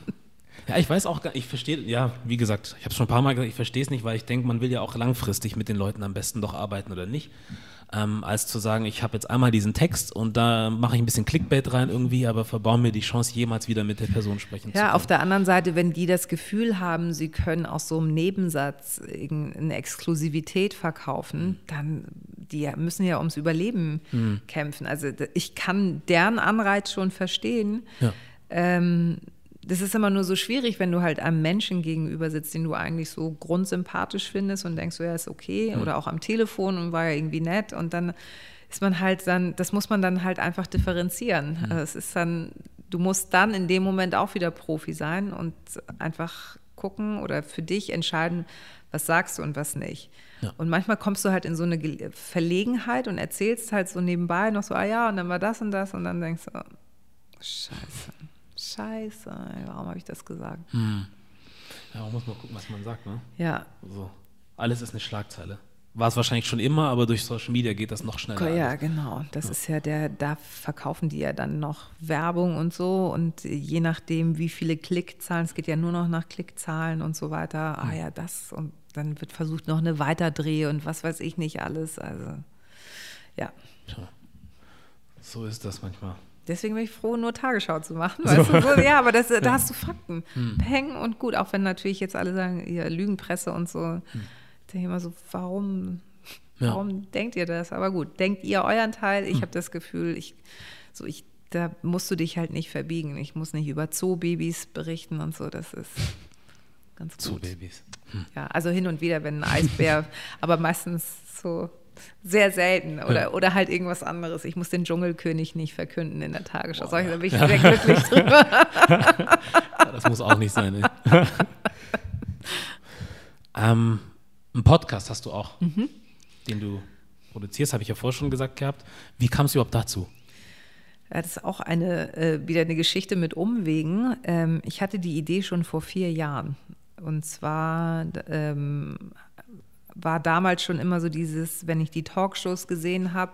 Ja, ich weiß auch gar ich verstehe, ja, wie gesagt, ich habe es schon ein paar Mal gesagt, ich verstehe es nicht, weil ich denke, man will ja auch langfristig mit den Leuten am besten doch arbeiten oder nicht ähm, als zu sagen, ich habe jetzt einmal diesen Text und da mache ich ein bisschen Clickbait rein irgendwie, aber verbaue mir die Chance, jemals wieder mit der Person sprechen ja, zu können. Ja, auf der anderen Seite, wenn die das Gefühl haben, sie können aus so einem Nebensatz eine Exklusivität verkaufen, mhm. dann die müssen ja ums Überleben mhm. kämpfen. Also ich kann deren Anreiz schon verstehen. Ja. Ähm, das ist immer nur so schwierig, wenn du halt einem Menschen gegenüber sitzt, den du eigentlich so grundsympathisch findest und denkst, so ja, ist okay. Mhm. Oder auch am Telefon und war ja irgendwie nett. Und dann ist man halt dann, das muss man dann halt einfach differenzieren. Mhm. Also es ist dann, du musst dann in dem Moment auch wieder Profi sein und einfach gucken oder für dich entscheiden, was sagst du und was nicht. Ja. Und manchmal kommst du halt in so eine Verlegenheit und erzählst halt so nebenbei noch so, ah ja, und dann war das und das und dann denkst du, oh, scheiße. Scheiße, warum habe ich das gesagt? Hm. Ja, man muss mal gucken, was man sagt, ne? Ja. So. Alles ist eine Schlagzeile. War es wahrscheinlich schon immer, aber durch Social Media geht das noch schneller. Ja, alles. genau. Das ja. ist ja der, da verkaufen die ja dann noch Werbung und so und je nachdem, wie viele Klickzahlen, es geht ja nur noch nach Klickzahlen und so weiter. Ah hm. ja, das und dann wird versucht noch eine Weiterdreh und was weiß ich nicht alles. Also, ja. So ist das manchmal. Deswegen bin ich froh, nur Tagesschau zu machen. So. so, ja, aber das, [LAUGHS] da hast du Fakten. Hm. Peng und gut, auch wenn natürlich jetzt alle sagen, ihr Lügenpresse und so. Hm. denke ich immer so, warum, ja. warum denkt ihr das? Aber gut, denkt ihr euren Teil. Ich hm. habe das Gefühl, ich, so ich, da musst du dich halt nicht verbiegen. Ich muss nicht über Zoobabys berichten und so. Das ist ganz gut. Zoobabys. Hm. Ja, also hin und wieder, wenn ein Eisbär, [LAUGHS] aber meistens so sehr selten oder, ja. oder halt irgendwas anderes. Ich muss den Dschungelkönig nicht verkünden in der Tagesschau. Wow. Da bin ich [LAUGHS] sehr glücklich drüber. Das muss auch nicht sein. [LAUGHS] ähm, einen Podcast hast du auch, mhm. den du produzierst, habe ich ja vorher schon gesagt gehabt. Wie kam es überhaupt dazu? Ja, das ist auch eine, äh, wieder eine Geschichte mit Umwegen. Ähm, ich hatte die Idee schon vor vier Jahren. Und zwar ähm, war damals schon immer so dieses, wenn ich die Talkshows gesehen habe,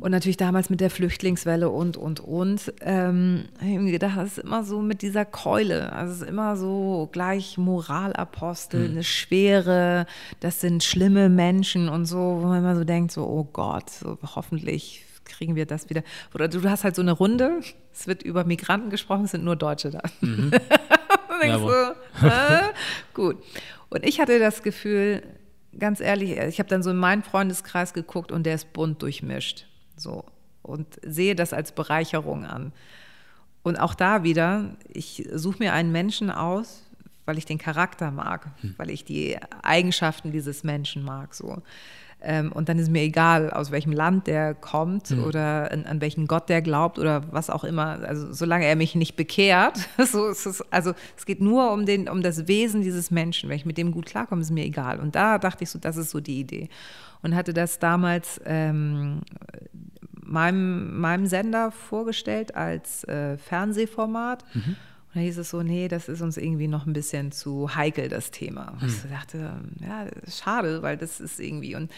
und natürlich damals mit der Flüchtlingswelle und, und, und. Ähm, habe ich mir gedacht, das ist immer so mit dieser Keule. Also es ist immer so gleich Moralapostel, mhm. eine Schwere, das sind schlimme Menschen und so, wo man immer so denkt, so, oh Gott, so, hoffentlich kriegen wir das wieder. Oder du hast halt so eine Runde, es wird über Migranten gesprochen, es sind nur Deutsche da. Mhm. [LAUGHS] denkst so, äh, gut. Und ich hatte das Gefühl, ganz ehrlich, ich habe dann so in meinen Freundeskreis geguckt und der ist bunt durchmischt. So. Und sehe das als Bereicherung an. Und auch da wieder, ich suche mir einen Menschen aus, weil ich den Charakter mag, hm. weil ich die Eigenschaften dieses Menschen mag. So. Ähm, und dann ist mir egal, aus welchem Land der kommt mhm. oder an, an, welchen Gott der glaubt oder was auch immer. Also solange er mich nicht bekehrt, [LAUGHS] so ist es, also es geht nur um, den, um das Wesen dieses Menschen. Wenn ich mit dem gut klarkomme, ist mir egal. Und da dachte ich so, das ist so die Idee. Und hatte das damals ähm, meinem, meinem Sender vorgestellt als äh, Fernsehformat. Mhm da hieß es so, nee, das ist uns irgendwie noch ein bisschen zu heikel, das Thema. Hm. Ich dachte, ja, schade, weil das ist irgendwie und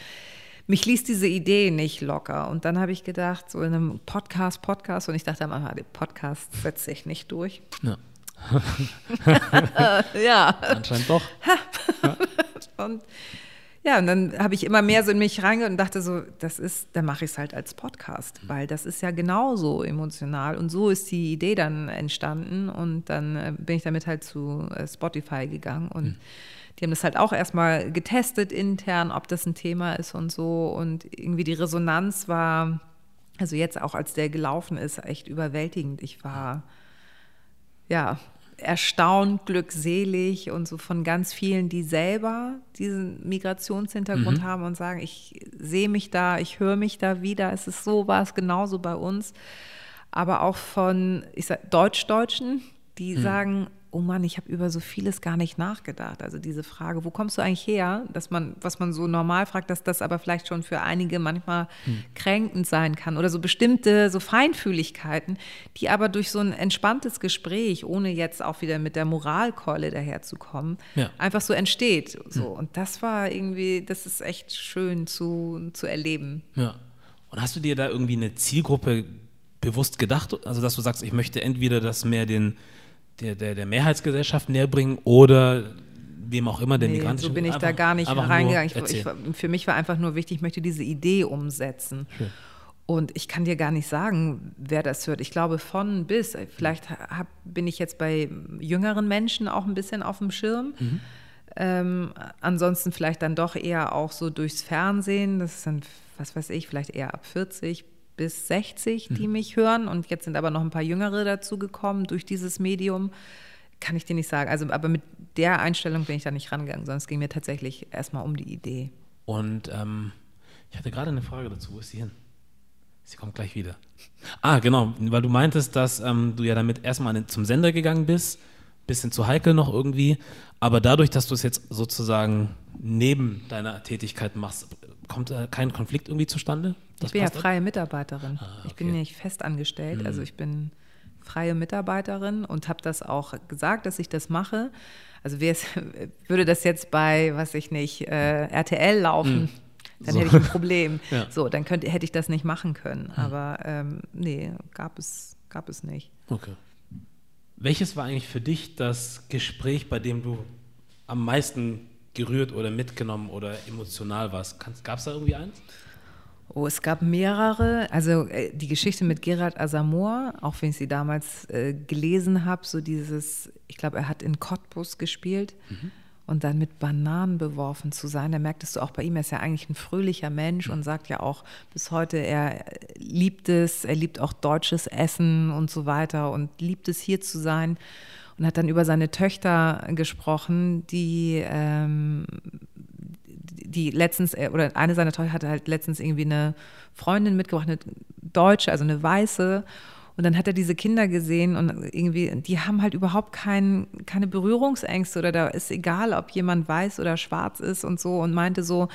mich ließ diese Idee nicht locker. Und dann habe ich gedacht, so in einem Podcast, Podcast, und ich dachte am Anfang, den Podcast setze ich nicht durch. Ja. [LAUGHS] ja. Anscheinend doch. [LAUGHS] Und ja, und dann habe ich immer mehr so in mich reingehört und dachte so, das ist, dann mache ich es halt als Podcast, weil das ist ja genauso emotional. Und so ist die Idee dann entstanden. Und dann äh, bin ich damit halt zu äh, Spotify gegangen und mhm. die haben das halt auch erstmal getestet intern, ob das ein Thema ist und so. Und irgendwie die Resonanz war, also jetzt auch als der gelaufen ist, echt überwältigend. Ich war ja, erstaunt, glückselig und so von ganz vielen, die selber diesen Migrationshintergrund mhm. haben und sagen, ich sehe mich da, ich höre mich da wieder, es ist so, war es genauso bei uns. Aber auch von, ich sag, Deutsch-Deutschen, die mhm. sagen, oh Mann, ich habe über so vieles gar nicht nachgedacht. Also diese Frage, wo kommst du eigentlich her, dass man, was man so normal fragt, dass das aber vielleicht schon für einige manchmal hm. kränkend sein kann oder so bestimmte so Feinfühligkeiten, die aber durch so ein entspanntes Gespräch, ohne jetzt auch wieder mit der Moralkeule daherzukommen, ja. einfach so entsteht. So. Hm. Und das war irgendwie, das ist echt schön zu, zu erleben. Ja. Und hast du dir da irgendwie eine Zielgruppe bewusst gedacht? Also, dass du sagst, ich möchte entweder das mehr den der, der, der Mehrheitsgesellschaft näher bringen oder wem auch immer der nee, migrantischen. So bin ich da gar nicht reingegangen. Ich, ich, für mich war einfach nur wichtig, ich möchte diese Idee umsetzen. Schön. Und ich kann dir gar nicht sagen, wer das hört. Ich glaube von bis. Vielleicht hab, bin ich jetzt bei jüngeren Menschen auch ein bisschen auf dem Schirm. Mhm. Ähm, ansonsten vielleicht dann doch eher auch so durchs Fernsehen. Das ist dann, was weiß ich, vielleicht eher ab 40 bis 60, die mhm. mich hören. Und jetzt sind aber noch ein paar Jüngere dazu gekommen durch dieses Medium. Kann ich dir nicht sagen. Also, aber mit der Einstellung bin ich da nicht rangegangen, sondern es ging mir tatsächlich erstmal um die Idee. Und ähm, ich hatte gerade eine Frage dazu. Wo ist sie hin? Sie kommt gleich wieder. Ah, genau, weil du meintest, dass ähm, du ja damit erstmal zum Sender gegangen bist, bisschen zu heikel noch irgendwie, aber dadurch, dass du es jetzt sozusagen neben deiner Tätigkeit machst, kommt äh, kein Konflikt irgendwie zustande? Das ich bin ja freie Mitarbeiterin. Ah, okay. Ich bin nicht fest angestellt, mhm. also ich bin freie Mitarbeiterin und habe das auch gesagt, dass ich das mache. Also [LAUGHS] würde das jetzt bei, was ich nicht, äh, RTL laufen, mhm. dann so. hätte ich ein Problem. [LAUGHS] ja. So, dann könnte, hätte ich das nicht machen können. Mhm. Aber ähm, nee, gab es, gab es nicht. Okay. Welches war eigentlich für dich das Gespräch, bei dem du am meisten gerührt oder mitgenommen oder emotional warst? Gab es da irgendwie eins? Oh, es gab mehrere. Also äh, die Geschichte mit Gerard Asamoah, auch wenn ich sie damals äh, gelesen habe, so dieses, ich glaube, er hat in Cottbus gespielt mhm. und dann mit Bananen beworfen zu sein. Da merktest du auch bei ihm, er ist ja eigentlich ein fröhlicher Mensch mhm. und sagt ja auch bis heute, er liebt es, er liebt auch deutsches Essen und so weiter und liebt es hier zu sein und hat dann über seine Töchter gesprochen, die ähm, die letztens, äh, oder eine seiner Töchter hatte halt letztens irgendwie eine Freundin mitgebracht, eine Deutsche, also eine Weiße. Und dann hat er diese Kinder gesehen und irgendwie, die haben halt überhaupt kein, keine Berührungsängste oder da ist egal, ob jemand weiß oder schwarz ist und so und meinte so,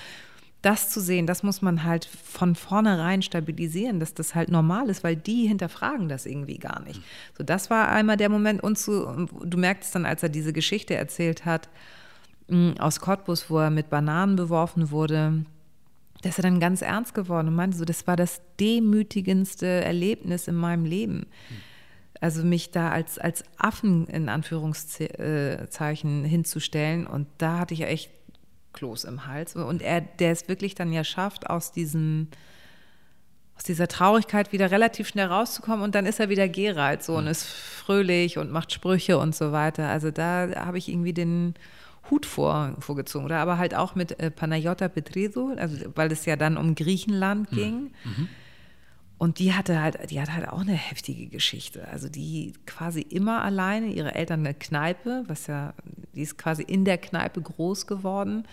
das zu sehen, das muss man halt von vornherein stabilisieren, dass das halt normal ist, weil die hinterfragen das irgendwie gar nicht. So, das war einmal der Moment und zu, du merkst dann, als er diese Geschichte erzählt hat, aus Cottbus, wo er mit Bananen beworfen wurde, da ist er dann ganz ernst geworden und meinte so, das war das demütigendste Erlebnis in meinem Leben. Also mich da als, als Affen in Anführungszeichen hinzustellen und da hatte ich ja echt Kloß im Hals. Und er, der es wirklich dann ja schafft, aus diesem aus dieser Traurigkeit wieder relativ schnell rauszukommen und dann ist er wieder Gerald so und ist fröhlich und macht Sprüche und so weiter. Also da habe ich irgendwie den Hut vor, vorgezogen. Oder aber halt auch mit äh, Panayota Petreso, also weil es ja dann um Griechenland mhm. ging. Mhm. Und die hatte halt, die hat halt auch eine heftige Geschichte. Also die quasi immer alleine, ihre Eltern eine Kneipe, was ja, die ist quasi in der Kneipe groß geworden.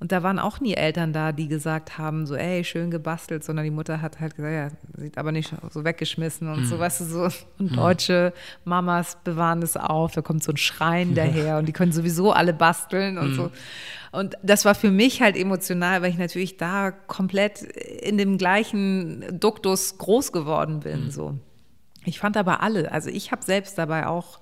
Und da waren auch nie Eltern da, die gesagt haben, so, ey, schön gebastelt, sondern die Mutter hat halt gesagt, ja, sieht aber nicht so weggeschmissen und mhm. so, weißt du, so. Und mhm. deutsche Mamas bewahren es auf, da kommt so ein Schrein daher und die können sowieso alle basteln und mhm. so. Und das war für mich halt emotional, weil ich natürlich da komplett in dem gleichen Duktus groß geworden bin, mhm. so. Ich fand aber alle, also ich habe selbst dabei auch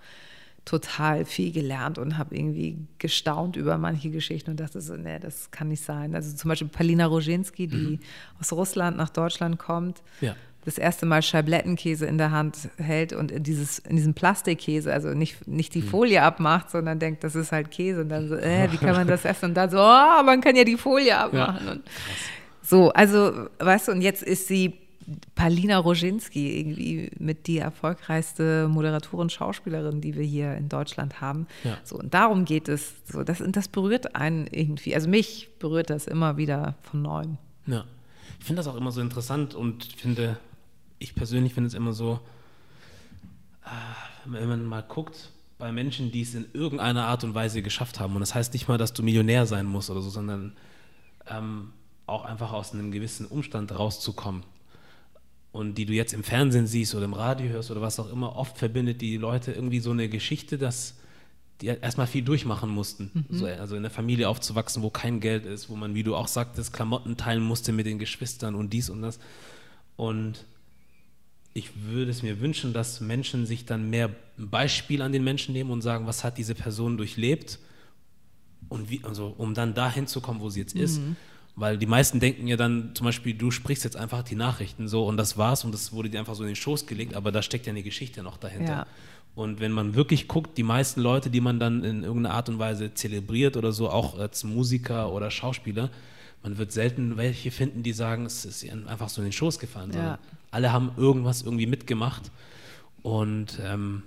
total viel gelernt und habe irgendwie gestaunt über manche Geschichten und dachte so, nee, das kann nicht sein. Also zum Beispiel Palina Roginski, die mhm. aus Russland nach Deutschland kommt, ja. das erste Mal Scheiblettenkäse in der Hand hält und in, dieses, in diesem Plastikkäse, also nicht, nicht die mhm. Folie abmacht, sondern denkt, das ist halt Käse und dann so, äh, wie kann man [LAUGHS] das essen? Und dann so, oh, man kann ja die Folie abmachen. Ja. Und so, also, weißt du, und jetzt ist sie Palina Roginski, irgendwie mit die erfolgreichste Moderatorin, Schauspielerin, die wir hier in Deutschland haben. Ja. So, und darum geht es. So, das, das berührt einen irgendwie. Also mich berührt das immer wieder von neuem. Ja. Ich finde das auch immer so interessant und finde, ich persönlich finde es immer so, äh, wenn man mal guckt, bei Menschen, die es in irgendeiner Art und Weise geschafft haben, und das heißt nicht mal, dass du Millionär sein musst oder so, sondern ähm, auch einfach aus einem gewissen Umstand rauszukommen und die du jetzt im Fernsehen siehst oder im Radio hörst oder was auch immer, oft verbindet die Leute irgendwie so eine Geschichte, dass die erstmal viel durchmachen mussten. Mhm. So, also in der Familie aufzuwachsen, wo kein Geld ist, wo man, wie du auch sagtest, Klamotten teilen musste mit den Geschwistern und dies und das. Und ich würde es mir wünschen, dass Menschen sich dann mehr ein Beispiel an den Menschen nehmen und sagen, was hat diese Person durchlebt und wie, also um dann dahin zu kommen, wo sie jetzt ist. Weil die meisten denken ja dann zum Beispiel, du sprichst jetzt einfach die Nachrichten so und das war's und das wurde dir einfach so in den Schoß gelegt, aber da steckt ja eine Geschichte noch dahinter. Ja. Und wenn man wirklich guckt, die meisten Leute, die man dann in irgendeiner Art und Weise zelebriert oder so, auch als Musiker oder Schauspieler, man wird selten welche finden, die sagen, es ist ihnen einfach so in den Schoß gefallen. Ja. Alle haben irgendwas irgendwie mitgemacht. Und ähm,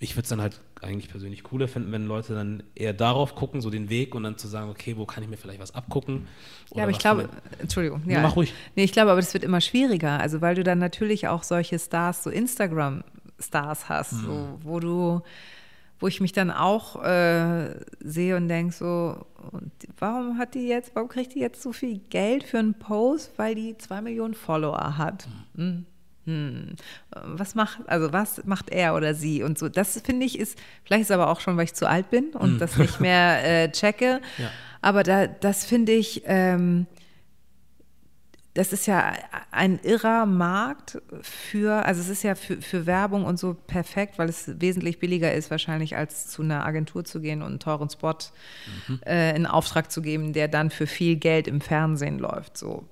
ich würde es dann halt eigentlich persönlich cooler finden, wenn Leute dann eher darauf gucken, so den Weg und dann zu sagen, okay, wo kann ich mir vielleicht was abgucken? ja, aber ich glaube, Entschuldigung, ja. mach ruhig. Nee, ich glaube, aber das wird immer schwieriger, also weil du dann natürlich auch solche Stars, so Instagram Stars hast, mhm. so, wo du, wo ich mich dann auch äh, sehe und denke so, warum hat die jetzt, warum kriegt die jetzt so viel Geld für einen Post, weil die zwei Millionen Follower hat? Mhm. Hm. Was macht, also was macht er oder sie und so? Das finde ich ist, vielleicht ist aber auch schon, weil ich zu alt bin und mhm. das nicht mehr [LAUGHS] äh, checke. Ja. Aber da, das finde ich, ähm, das ist ja ein irrer Markt für, also es ist ja für, für Werbung und so perfekt, weil es wesentlich billiger ist wahrscheinlich, als zu einer Agentur zu gehen und einen teuren Spot mhm. äh, in Auftrag zu geben, der dann für viel Geld im Fernsehen läuft. So.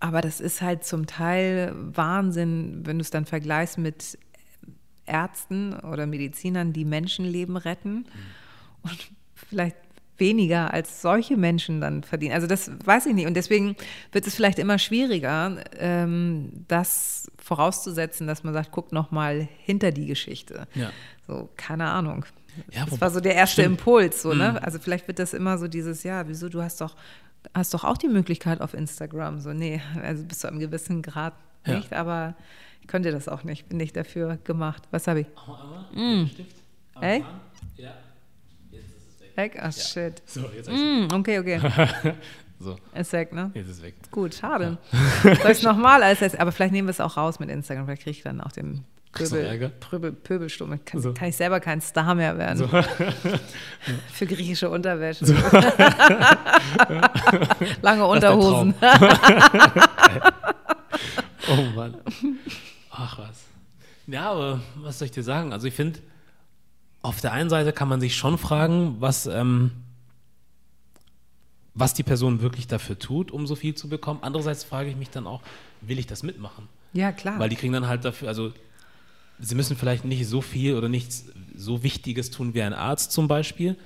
Aber das ist halt zum Teil Wahnsinn, wenn du es dann vergleichst mit Ärzten oder Medizinern, die Menschenleben retten. Mhm. Und vielleicht weniger als solche Menschen dann verdienen. Also das weiß ich nicht. Und deswegen wird es vielleicht immer schwieriger, ähm, das vorauszusetzen, dass man sagt, guck noch mal hinter die Geschichte. Ja. So, keine Ahnung. Ja, das war so der erste stimmt. Impuls. So, ne? Mhm. Also vielleicht wird das immer so dieses, ja, wieso, du hast doch, hast doch auch die Möglichkeit auf Instagram. So, nee, also bis zu einem gewissen Grad nicht, ja. aber ich könnte das auch nicht, bin nicht dafür gemacht. Was habe ich? Aber, mm. Stift. Ey? Ja weg? Ach, ja. shit. So, jetzt mm, Okay, okay. [LAUGHS] so. Ist weg, ne? Jetzt ist weg. Gut, schade. Ja. Soll ich [LAUGHS] nochmal als aber vielleicht nehmen wir es auch raus mit Instagram, vielleicht kriege ich dann auch den Pöbel, Pöbel, Pöbelsturm. Kann, so. kann, ich selber kein Star mehr werden. So. [LAUGHS] Für griechische Unterwäsche. So. [LAUGHS] Lange Unterhosen. [LAUGHS] oh Mann. Ach was. Ja, aber was soll ich dir sagen? Also ich finde, auf der einen Seite kann man sich schon fragen, was, ähm, was die Person wirklich dafür tut, um so viel zu bekommen. Andererseits frage ich mich dann auch, will ich das mitmachen? Ja, klar. Weil die kriegen dann halt dafür, also sie müssen vielleicht nicht so viel oder nichts so Wichtiges tun wie ein Arzt zum Beispiel.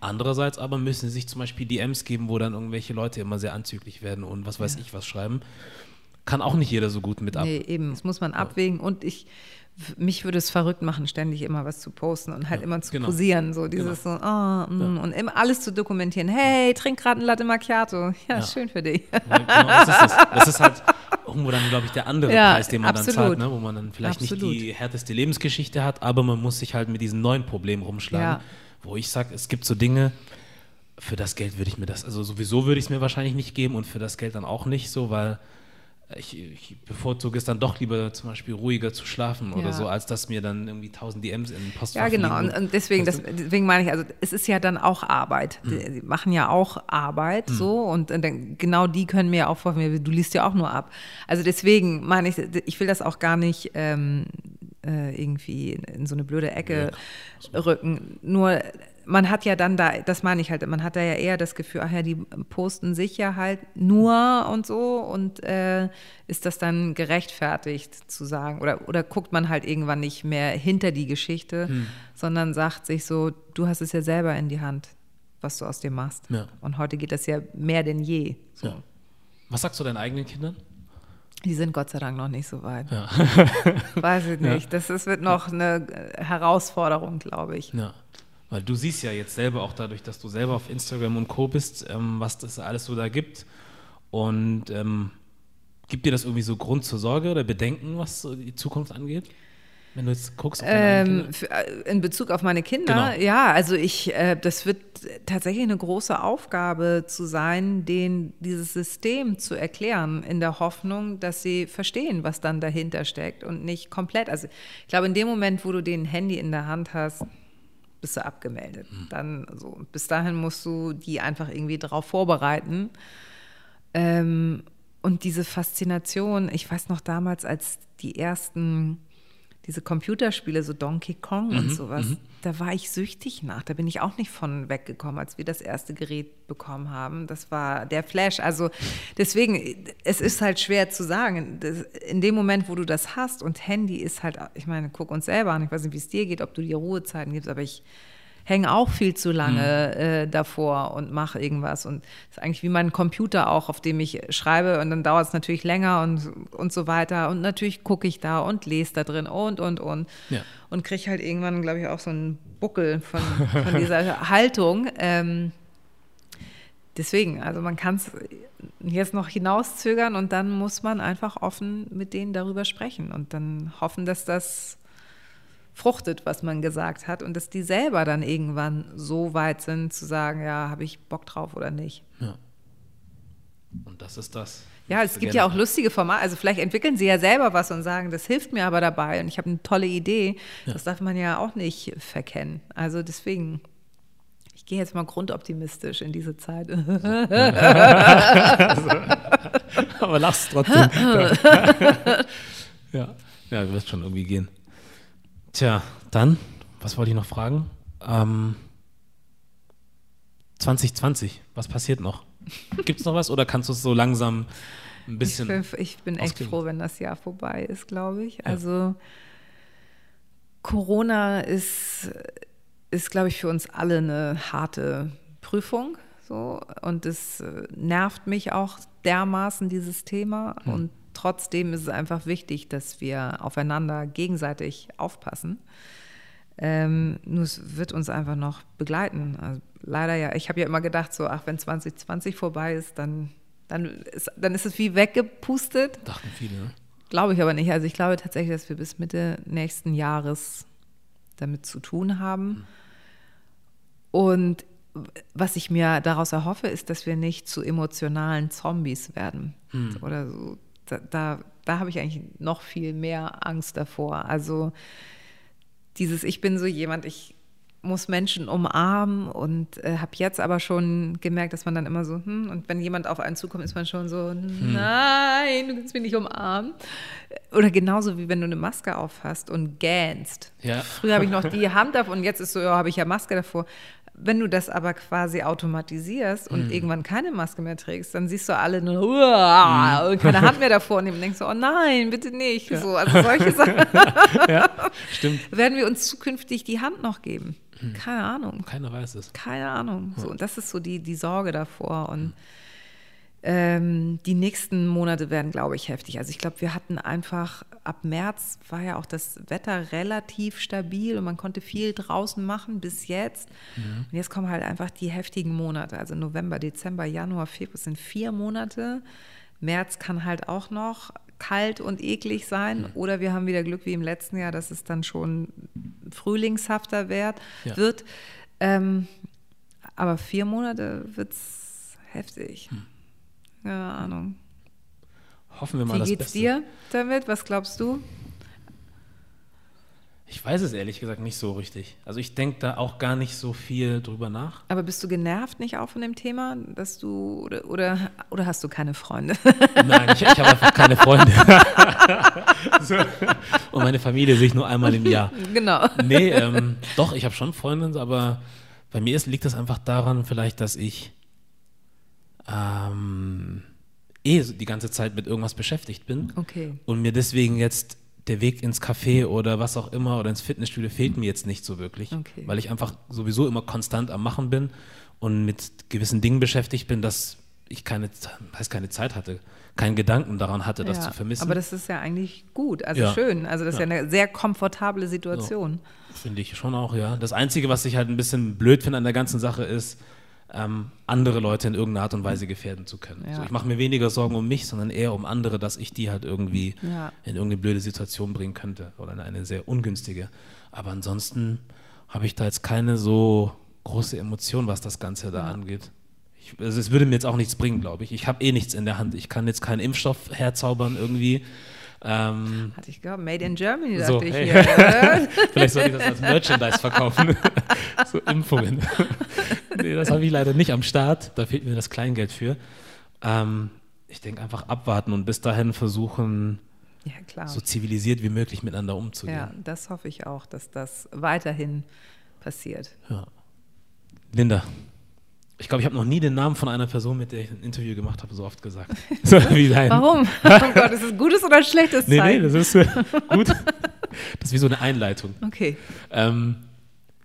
Andererseits aber müssen sie sich zum Beispiel DMs geben, wo dann irgendwelche Leute immer sehr anzüglich werden und was weiß ja. ich was schreiben. Kann auch nicht jeder so gut mit ab. Nee, eben, das muss man abwägen. Und ich mich würde es verrückt machen, ständig immer was zu posten und halt ja, immer zu genau. posieren, so dieses genau. so, oh, mm, ja. und immer alles zu dokumentieren. Hey, trink gerade ein Latte Macchiato. Ja, ja. schön für dich. genau, das, ist das. das ist halt irgendwo dann, glaube ich, der andere Preis, den man absolut. dann zahlt, ne? wo man dann vielleicht absolut. nicht die härteste Lebensgeschichte hat, aber man muss sich halt mit diesen neuen Problemen rumschlagen, wo ich sage, es gibt so Dinge, für das Geld würde ich mir das, also sowieso würde ich es mir wahrscheinlich nicht geben und für das Geld dann auch nicht so, weil ich, ich, bevorzuge es dann doch lieber zum Beispiel ruhiger zu schlafen ja. oder so, als dass mir dann irgendwie tausend DMs in den Post Ja, genau. Und, und deswegen, das, deswegen meine ich, also es ist ja dann auch Arbeit. Mhm. Die, die, machen ja auch Arbeit mhm. so und, und dann, genau die können mir ja auch vorwerfen, du liest ja auch nur ab. Also deswegen meine ich, ich will das auch gar nicht ähm, äh, irgendwie in so eine blöde Ecke ja. rücken. Nur man hat ja dann da, das meine ich halt, man hat da ja eher das Gefühl, ach ja, die posten sich ja halt nur und so und äh, ist das dann gerechtfertigt zu sagen oder, oder guckt man halt irgendwann nicht mehr hinter die Geschichte, hm. sondern sagt sich so, du hast es ja selber in die Hand, was du aus dir machst. Ja. Und heute geht das ja mehr denn je. So. Ja. Was sagst du deinen eigenen Kindern? Die sind Gott sei Dank noch nicht so weit. Ja. [LAUGHS] Weiß ich nicht. Das, das wird noch eine Herausforderung, glaube ich. Ja. Weil du siehst ja jetzt selber auch dadurch, dass du selber auf Instagram und Co. bist, ähm, was das alles so da gibt. Und ähm, gibt dir das irgendwie so Grund zur Sorge oder Bedenken, was so die Zukunft angeht? Wenn du jetzt guckst ähm, für, äh, In Bezug auf meine Kinder, genau. ja, also ich, äh, das wird tatsächlich eine große Aufgabe zu sein, denen dieses System zu erklären, in der Hoffnung, dass sie verstehen, was dann dahinter steckt und nicht komplett. Also ich glaube, in dem Moment, wo du den Handy in der Hand hast, bist du abgemeldet. Mhm. Dann so. Bis dahin musst du die einfach irgendwie darauf vorbereiten. Ähm, und diese Faszination, ich weiß noch damals, als die ersten diese Computerspiele, so Donkey Kong mhm, und sowas, mhm. da war ich süchtig nach. Da bin ich auch nicht von weggekommen, als wir das erste Gerät bekommen haben. Das war der Flash. Also deswegen, es ist halt schwer zu sagen. in dem Moment, wo du das hast und Handy ist halt, ich meine, guck uns selber an. Ich weiß nicht, wie es dir geht, ob du dir Ruhezeiten gibst, aber ich hänge auch viel zu lange mhm. äh, davor und mache irgendwas. Und das ist eigentlich wie mein Computer auch, auf dem ich schreibe. Und dann dauert es natürlich länger und, und so weiter. Und natürlich gucke ich da und lese da drin und, und, und. Ja. Und kriege halt irgendwann, glaube ich, auch so einen Buckel von, von dieser [LAUGHS] Haltung. Ähm, deswegen, also man kann es jetzt noch hinauszögern und dann muss man einfach offen mit denen darüber sprechen und dann hoffen, dass das fruchtet, was man gesagt hat und dass die selber dann irgendwann so weit sind zu sagen, ja, habe ich Bock drauf oder nicht. Ja. Und das ist das. Ja, es gibt ja auch lustige Formate. Also vielleicht entwickeln sie ja selber was und sagen, das hilft mir aber dabei und ich habe eine tolle Idee. Ja. Das darf man ja auch nicht verkennen. Also deswegen, ich gehe jetzt mal grundoptimistisch in diese Zeit. [LAUGHS] aber lachst trotzdem. [LAUGHS] [LAUGHS] ja, ja, wird schon irgendwie gehen. Tja, dann, was wollte ich noch fragen? Ähm, 2020, was passiert noch? [LAUGHS] Gibt es noch was oder kannst du es so langsam ein bisschen. Ich bin, ich bin echt froh, wenn das Jahr vorbei ist, glaube ich. Ja. Also, Corona ist, ist glaube ich, für uns alle eine harte Prüfung. So, und es äh, nervt mich auch dermaßen, dieses Thema. Hm. Und trotzdem ist es einfach wichtig, dass wir aufeinander gegenseitig aufpassen. Ähm, nur es wird uns einfach noch begleiten. Also leider ja, ich habe ja immer gedacht, so, ach, wenn 2020 vorbei ist, dann, dann, ist, dann ist es wie weggepustet. Dachten viele, ne? Glaube ich aber nicht. Also ich glaube tatsächlich, dass wir bis Mitte nächsten Jahres damit zu tun haben. Mhm. Und was ich mir daraus erhoffe, ist, dass wir nicht zu emotionalen Zombies werden. Mhm. Oder so da, da, da habe ich eigentlich noch viel mehr Angst davor. Also dieses, ich bin so jemand, ich muss Menschen umarmen und äh, habe jetzt aber schon gemerkt, dass man dann immer so, hm, und wenn jemand auf einen zukommt, ist man schon so, hm. nein, du kannst mich nicht umarmen. Oder genauso wie wenn du eine Maske aufhast und gähnst. Ja. Früher habe ich noch die Hand davor und jetzt ist so, ja, habe ich ja Maske davor. Wenn du das aber quasi automatisierst und mm. irgendwann keine Maske mehr trägst, dann siehst du alle nur mm. und keine Hand [LAUGHS] mehr davor und denkst so, oh nein, bitte nicht. Ja. So, also solche [LAUGHS] Sachen. ja, stimmt. Werden wir uns zukünftig die Hand noch geben? Hm. Keine Ahnung. Keiner weiß es. Keine Ahnung. So, und das ist so die, die Sorge davor. Und. Ähm, die nächsten Monate werden, glaube ich, heftig. Also ich glaube, wir hatten einfach, ab März war ja auch das Wetter relativ stabil und man konnte viel draußen machen bis jetzt. Mhm. Und jetzt kommen halt einfach die heftigen Monate. Also November, Dezember, Januar, Februar sind vier Monate. März kann halt auch noch kalt und eklig sein. Mhm. Oder wir haben wieder Glück wie im letzten Jahr, dass es dann schon frühlingshafter wird. Ja. wird. Ähm, aber vier Monate wird es heftig. Hm. Keine Ahnung. Hoffen wir mal Wie das geht's dir damit? Was glaubst du? Ich weiß es ehrlich gesagt nicht so richtig. Also ich denke da auch gar nicht so viel drüber nach. Aber bist du genervt nicht auch von dem Thema, dass du oder oder, oder hast du keine Freunde? [LAUGHS] Nein, ich, ich habe einfach keine Freunde. [LAUGHS] so. Und meine Familie sehe ich nur einmal im Jahr. Genau. Nee, ähm, doch, ich habe schon Freunde, aber bei mir ist, liegt das einfach daran, vielleicht, dass ich ähm, eh die ganze Zeit mit irgendwas beschäftigt bin. Okay. Und mir deswegen jetzt der Weg ins Café oder was auch immer oder ins Fitnessstudio fehlt mir jetzt nicht so wirklich, okay. weil ich einfach sowieso immer konstant am Machen bin und mit gewissen Dingen beschäftigt bin, dass ich keine, heißt keine Zeit hatte, keinen Gedanken daran hatte, das ja, zu vermissen. Aber das ist ja eigentlich gut, also ja. schön. Also das ist ja, ja eine sehr komfortable Situation. Finde ich schon auch, ja. Das Einzige, was ich halt ein bisschen blöd finde an der ganzen Sache ist, ähm, andere Leute in irgendeiner Art und Weise gefährden zu können. Ja. So, ich mache mir weniger Sorgen um mich, sondern eher um andere, dass ich die halt irgendwie ja. in irgendeine blöde Situation bringen könnte oder in eine sehr ungünstige. Aber ansonsten habe ich da jetzt keine so große Emotion, was das Ganze da ja. angeht. Ich, also es würde mir jetzt auch nichts bringen, glaube ich. Ich habe eh nichts in der Hand. Ich kann jetzt keinen Impfstoff herzaubern irgendwie. Ähm, Hatte ich gehört, Made in Germany, dachte so, ich hey. hier. [LAUGHS] Vielleicht sollte ich das als Merchandise verkaufen. [LAUGHS] so Impfungen. Nee, das habe ich leider nicht am Start. Da fehlt mir das Kleingeld für. Ähm, ich denke einfach abwarten und bis dahin versuchen, ja, so zivilisiert wie möglich miteinander umzugehen. Ja, das hoffe ich auch, dass das weiterhin passiert. Ja. Linda, ich glaube, ich habe noch nie den Namen von einer Person, mit der ich ein Interview gemacht habe, so oft gesagt. [LAUGHS] so wie dein. Warum? [LAUGHS] Oh Gott, ist das gutes oder schlechtes Zeichen? Nee, nee, das ist äh, gut. Das ist wie so eine Einleitung. Okay. Ähm,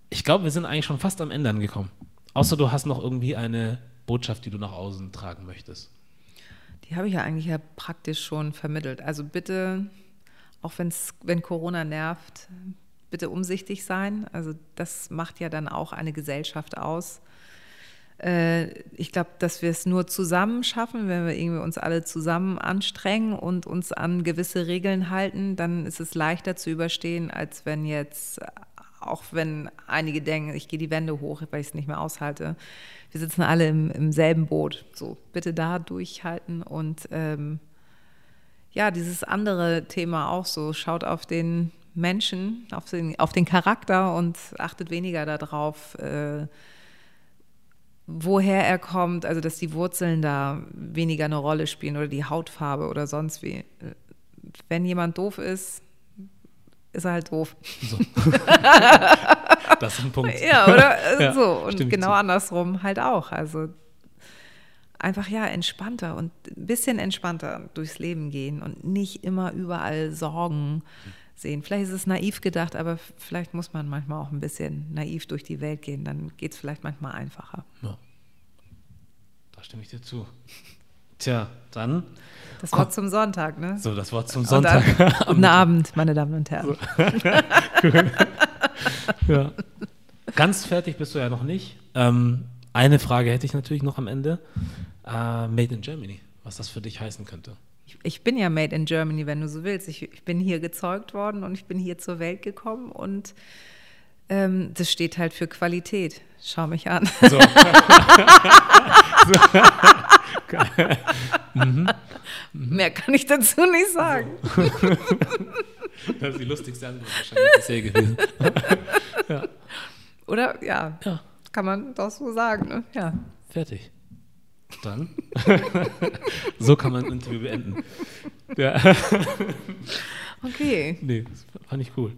ich glaube, wir sind eigentlich schon fast am Ende angekommen. Außer du hast noch irgendwie eine Botschaft, die du nach außen tragen möchtest. Die habe ich ja eigentlich ja praktisch schon vermittelt. Also bitte, auch wenn's, wenn Corona nervt, bitte umsichtig sein. Also das macht ja dann auch eine Gesellschaft aus äh, ich glaube, dass wir es nur zusammen schaffen, wenn wir irgendwie uns alle zusammen anstrengen und uns an gewisse Regeln halten, dann ist es leichter zu überstehen, als wenn jetzt, auch wenn einige denken, ich gehe die Wände hoch, weil ich es nicht mehr aushalte. Wir sitzen alle im, im selben Boot. So, bitte da durchhalten und ähm, ja, dieses andere Thema auch so, schaut auf den Menschen, auf den, auf den Charakter und achtet weniger darauf, äh, woher er kommt, also dass die Wurzeln da weniger eine Rolle spielen oder die Hautfarbe oder sonst wie. Wenn jemand doof ist, ist er halt doof. So. [LAUGHS] das ist ein Punkt. Ja, oder [LAUGHS] ja, so. Und genau so. andersrum halt auch. Also einfach ja entspannter und ein bisschen entspannter durchs Leben gehen und nicht immer überall Sorgen sehen. Vielleicht ist es naiv gedacht, aber vielleicht muss man manchmal auch ein bisschen naiv durch die Welt gehen. Dann geht es vielleicht manchmal einfacher. Ja. Da stimme ich dir zu. Tja, dann. Das Wort zum Sonntag, ne? So, das Wort zum Sonntag. Guten Abend, meine Damen und Herren. So. [LAUGHS] ja. Ganz fertig bist du ja noch nicht. Ähm, eine Frage hätte ich natürlich noch am Ende. Uh, made in Germany, was das für dich heißen könnte ich bin ja made in Germany, wenn du so willst. Ich, ich bin hier gezeugt worden und ich bin hier zur Welt gekommen und ähm, das steht halt für Qualität. Schau mich an. So. [LAUGHS] [LAUGHS] mhm. [LAUGHS] Mhm. Mehr kann ich dazu nicht sagen. [LAUGHS] Das ist die lustigste Antwort wahrscheinlich bisher gewesen. [LAUGHS] ja. Oder? Ja. ja. Kann man doch so sagen. Ne? Ja. Fertig. Dann. so kann man ein Interview beenden. Ja. Okay. Nee, das fand ich cool.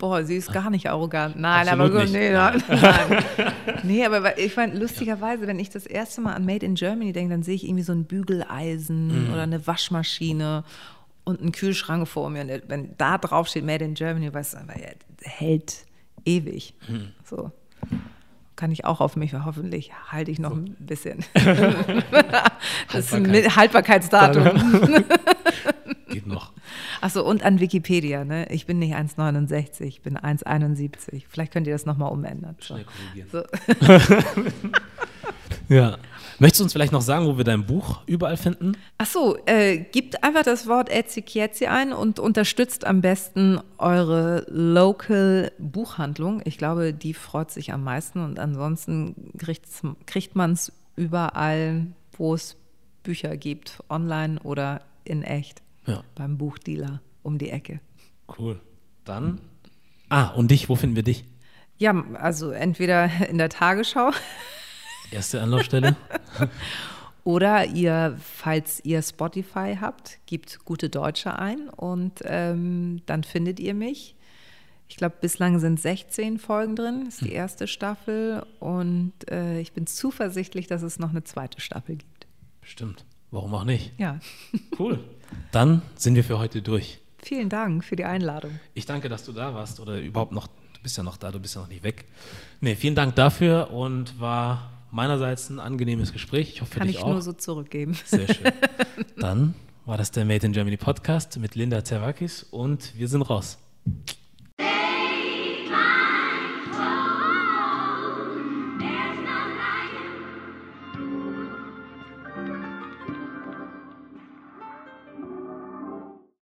Boah, sie ist gar nicht arrogant. Nein, Absolut aber gut, nee, nein, nein. [LAUGHS] nee, aber ich fand lustigerweise, wenn ich das erste Mal an Made in Germany denke, dann sehe ich irgendwie so ein Bügeleisen mhm. oder eine Waschmaschine und einen Kühlschrank vor mir. Und wenn da drauf steht Made in Germany, weißt du, ja, hält ewig. Mhm. So kann ich auch auf mich, hoffentlich halte ich noch so. ein bisschen. [LAUGHS] [LAUGHS] das ist ein Haltbarkeitsdatum. Noch. Achso, und an Wikipedia, ne? Ich bin nicht 1,69, ich bin 1,71. Vielleicht könnt ihr das nochmal umändern. Schnell korrigieren. So. [LAUGHS] ja. Möchtest du uns vielleicht noch sagen, wo wir dein Buch überall finden? Ach so, äh, gibt einfach das Wort Etzikietzi ein und unterstützt am besten eure Local Buchhandlung. Ich glaube, die freut sich am meisten und ansonsten kriegt man es überall, wo es Bücher gibt, online oder in echt, ja. beim Buchdealer um die Ecke. Cool. Dann. Ah, und dich, wo finden wir dich? Ja, also entweder in der Tagesschau. Erste Anlaufstelle. [LAUGHS] Oder ihr, falls ihr Spotify habt, gebt gute Deutsche ein und ähm, dann findet ihr mich. Ich glaube, bislang sind 16 Folgen drin, ist die hm. erste Staffel und äh, ich bin zuversichtlich, dass es noch eine zweite Staffel gibt. Bestimmt. Warum auch nicht? Ja. Cool. [LAUGHS] Dann sind wir für heute durch. Vielen Dank für die Einladung. Ich danke, dass du da warst oder überhaupt noch, du bist ja noch da, du bist ja noch nicht weg. Nee, vielen Dank dafür und war meinerseits ein angenehmes Gespräch. Ich hoffe, Kann für dich ich auch. nur so zurückgeben. Sehr schön. [LAUGHS] Dann war das der Made in Germany Podcast mit Linda Zerwakis und wir sind raus.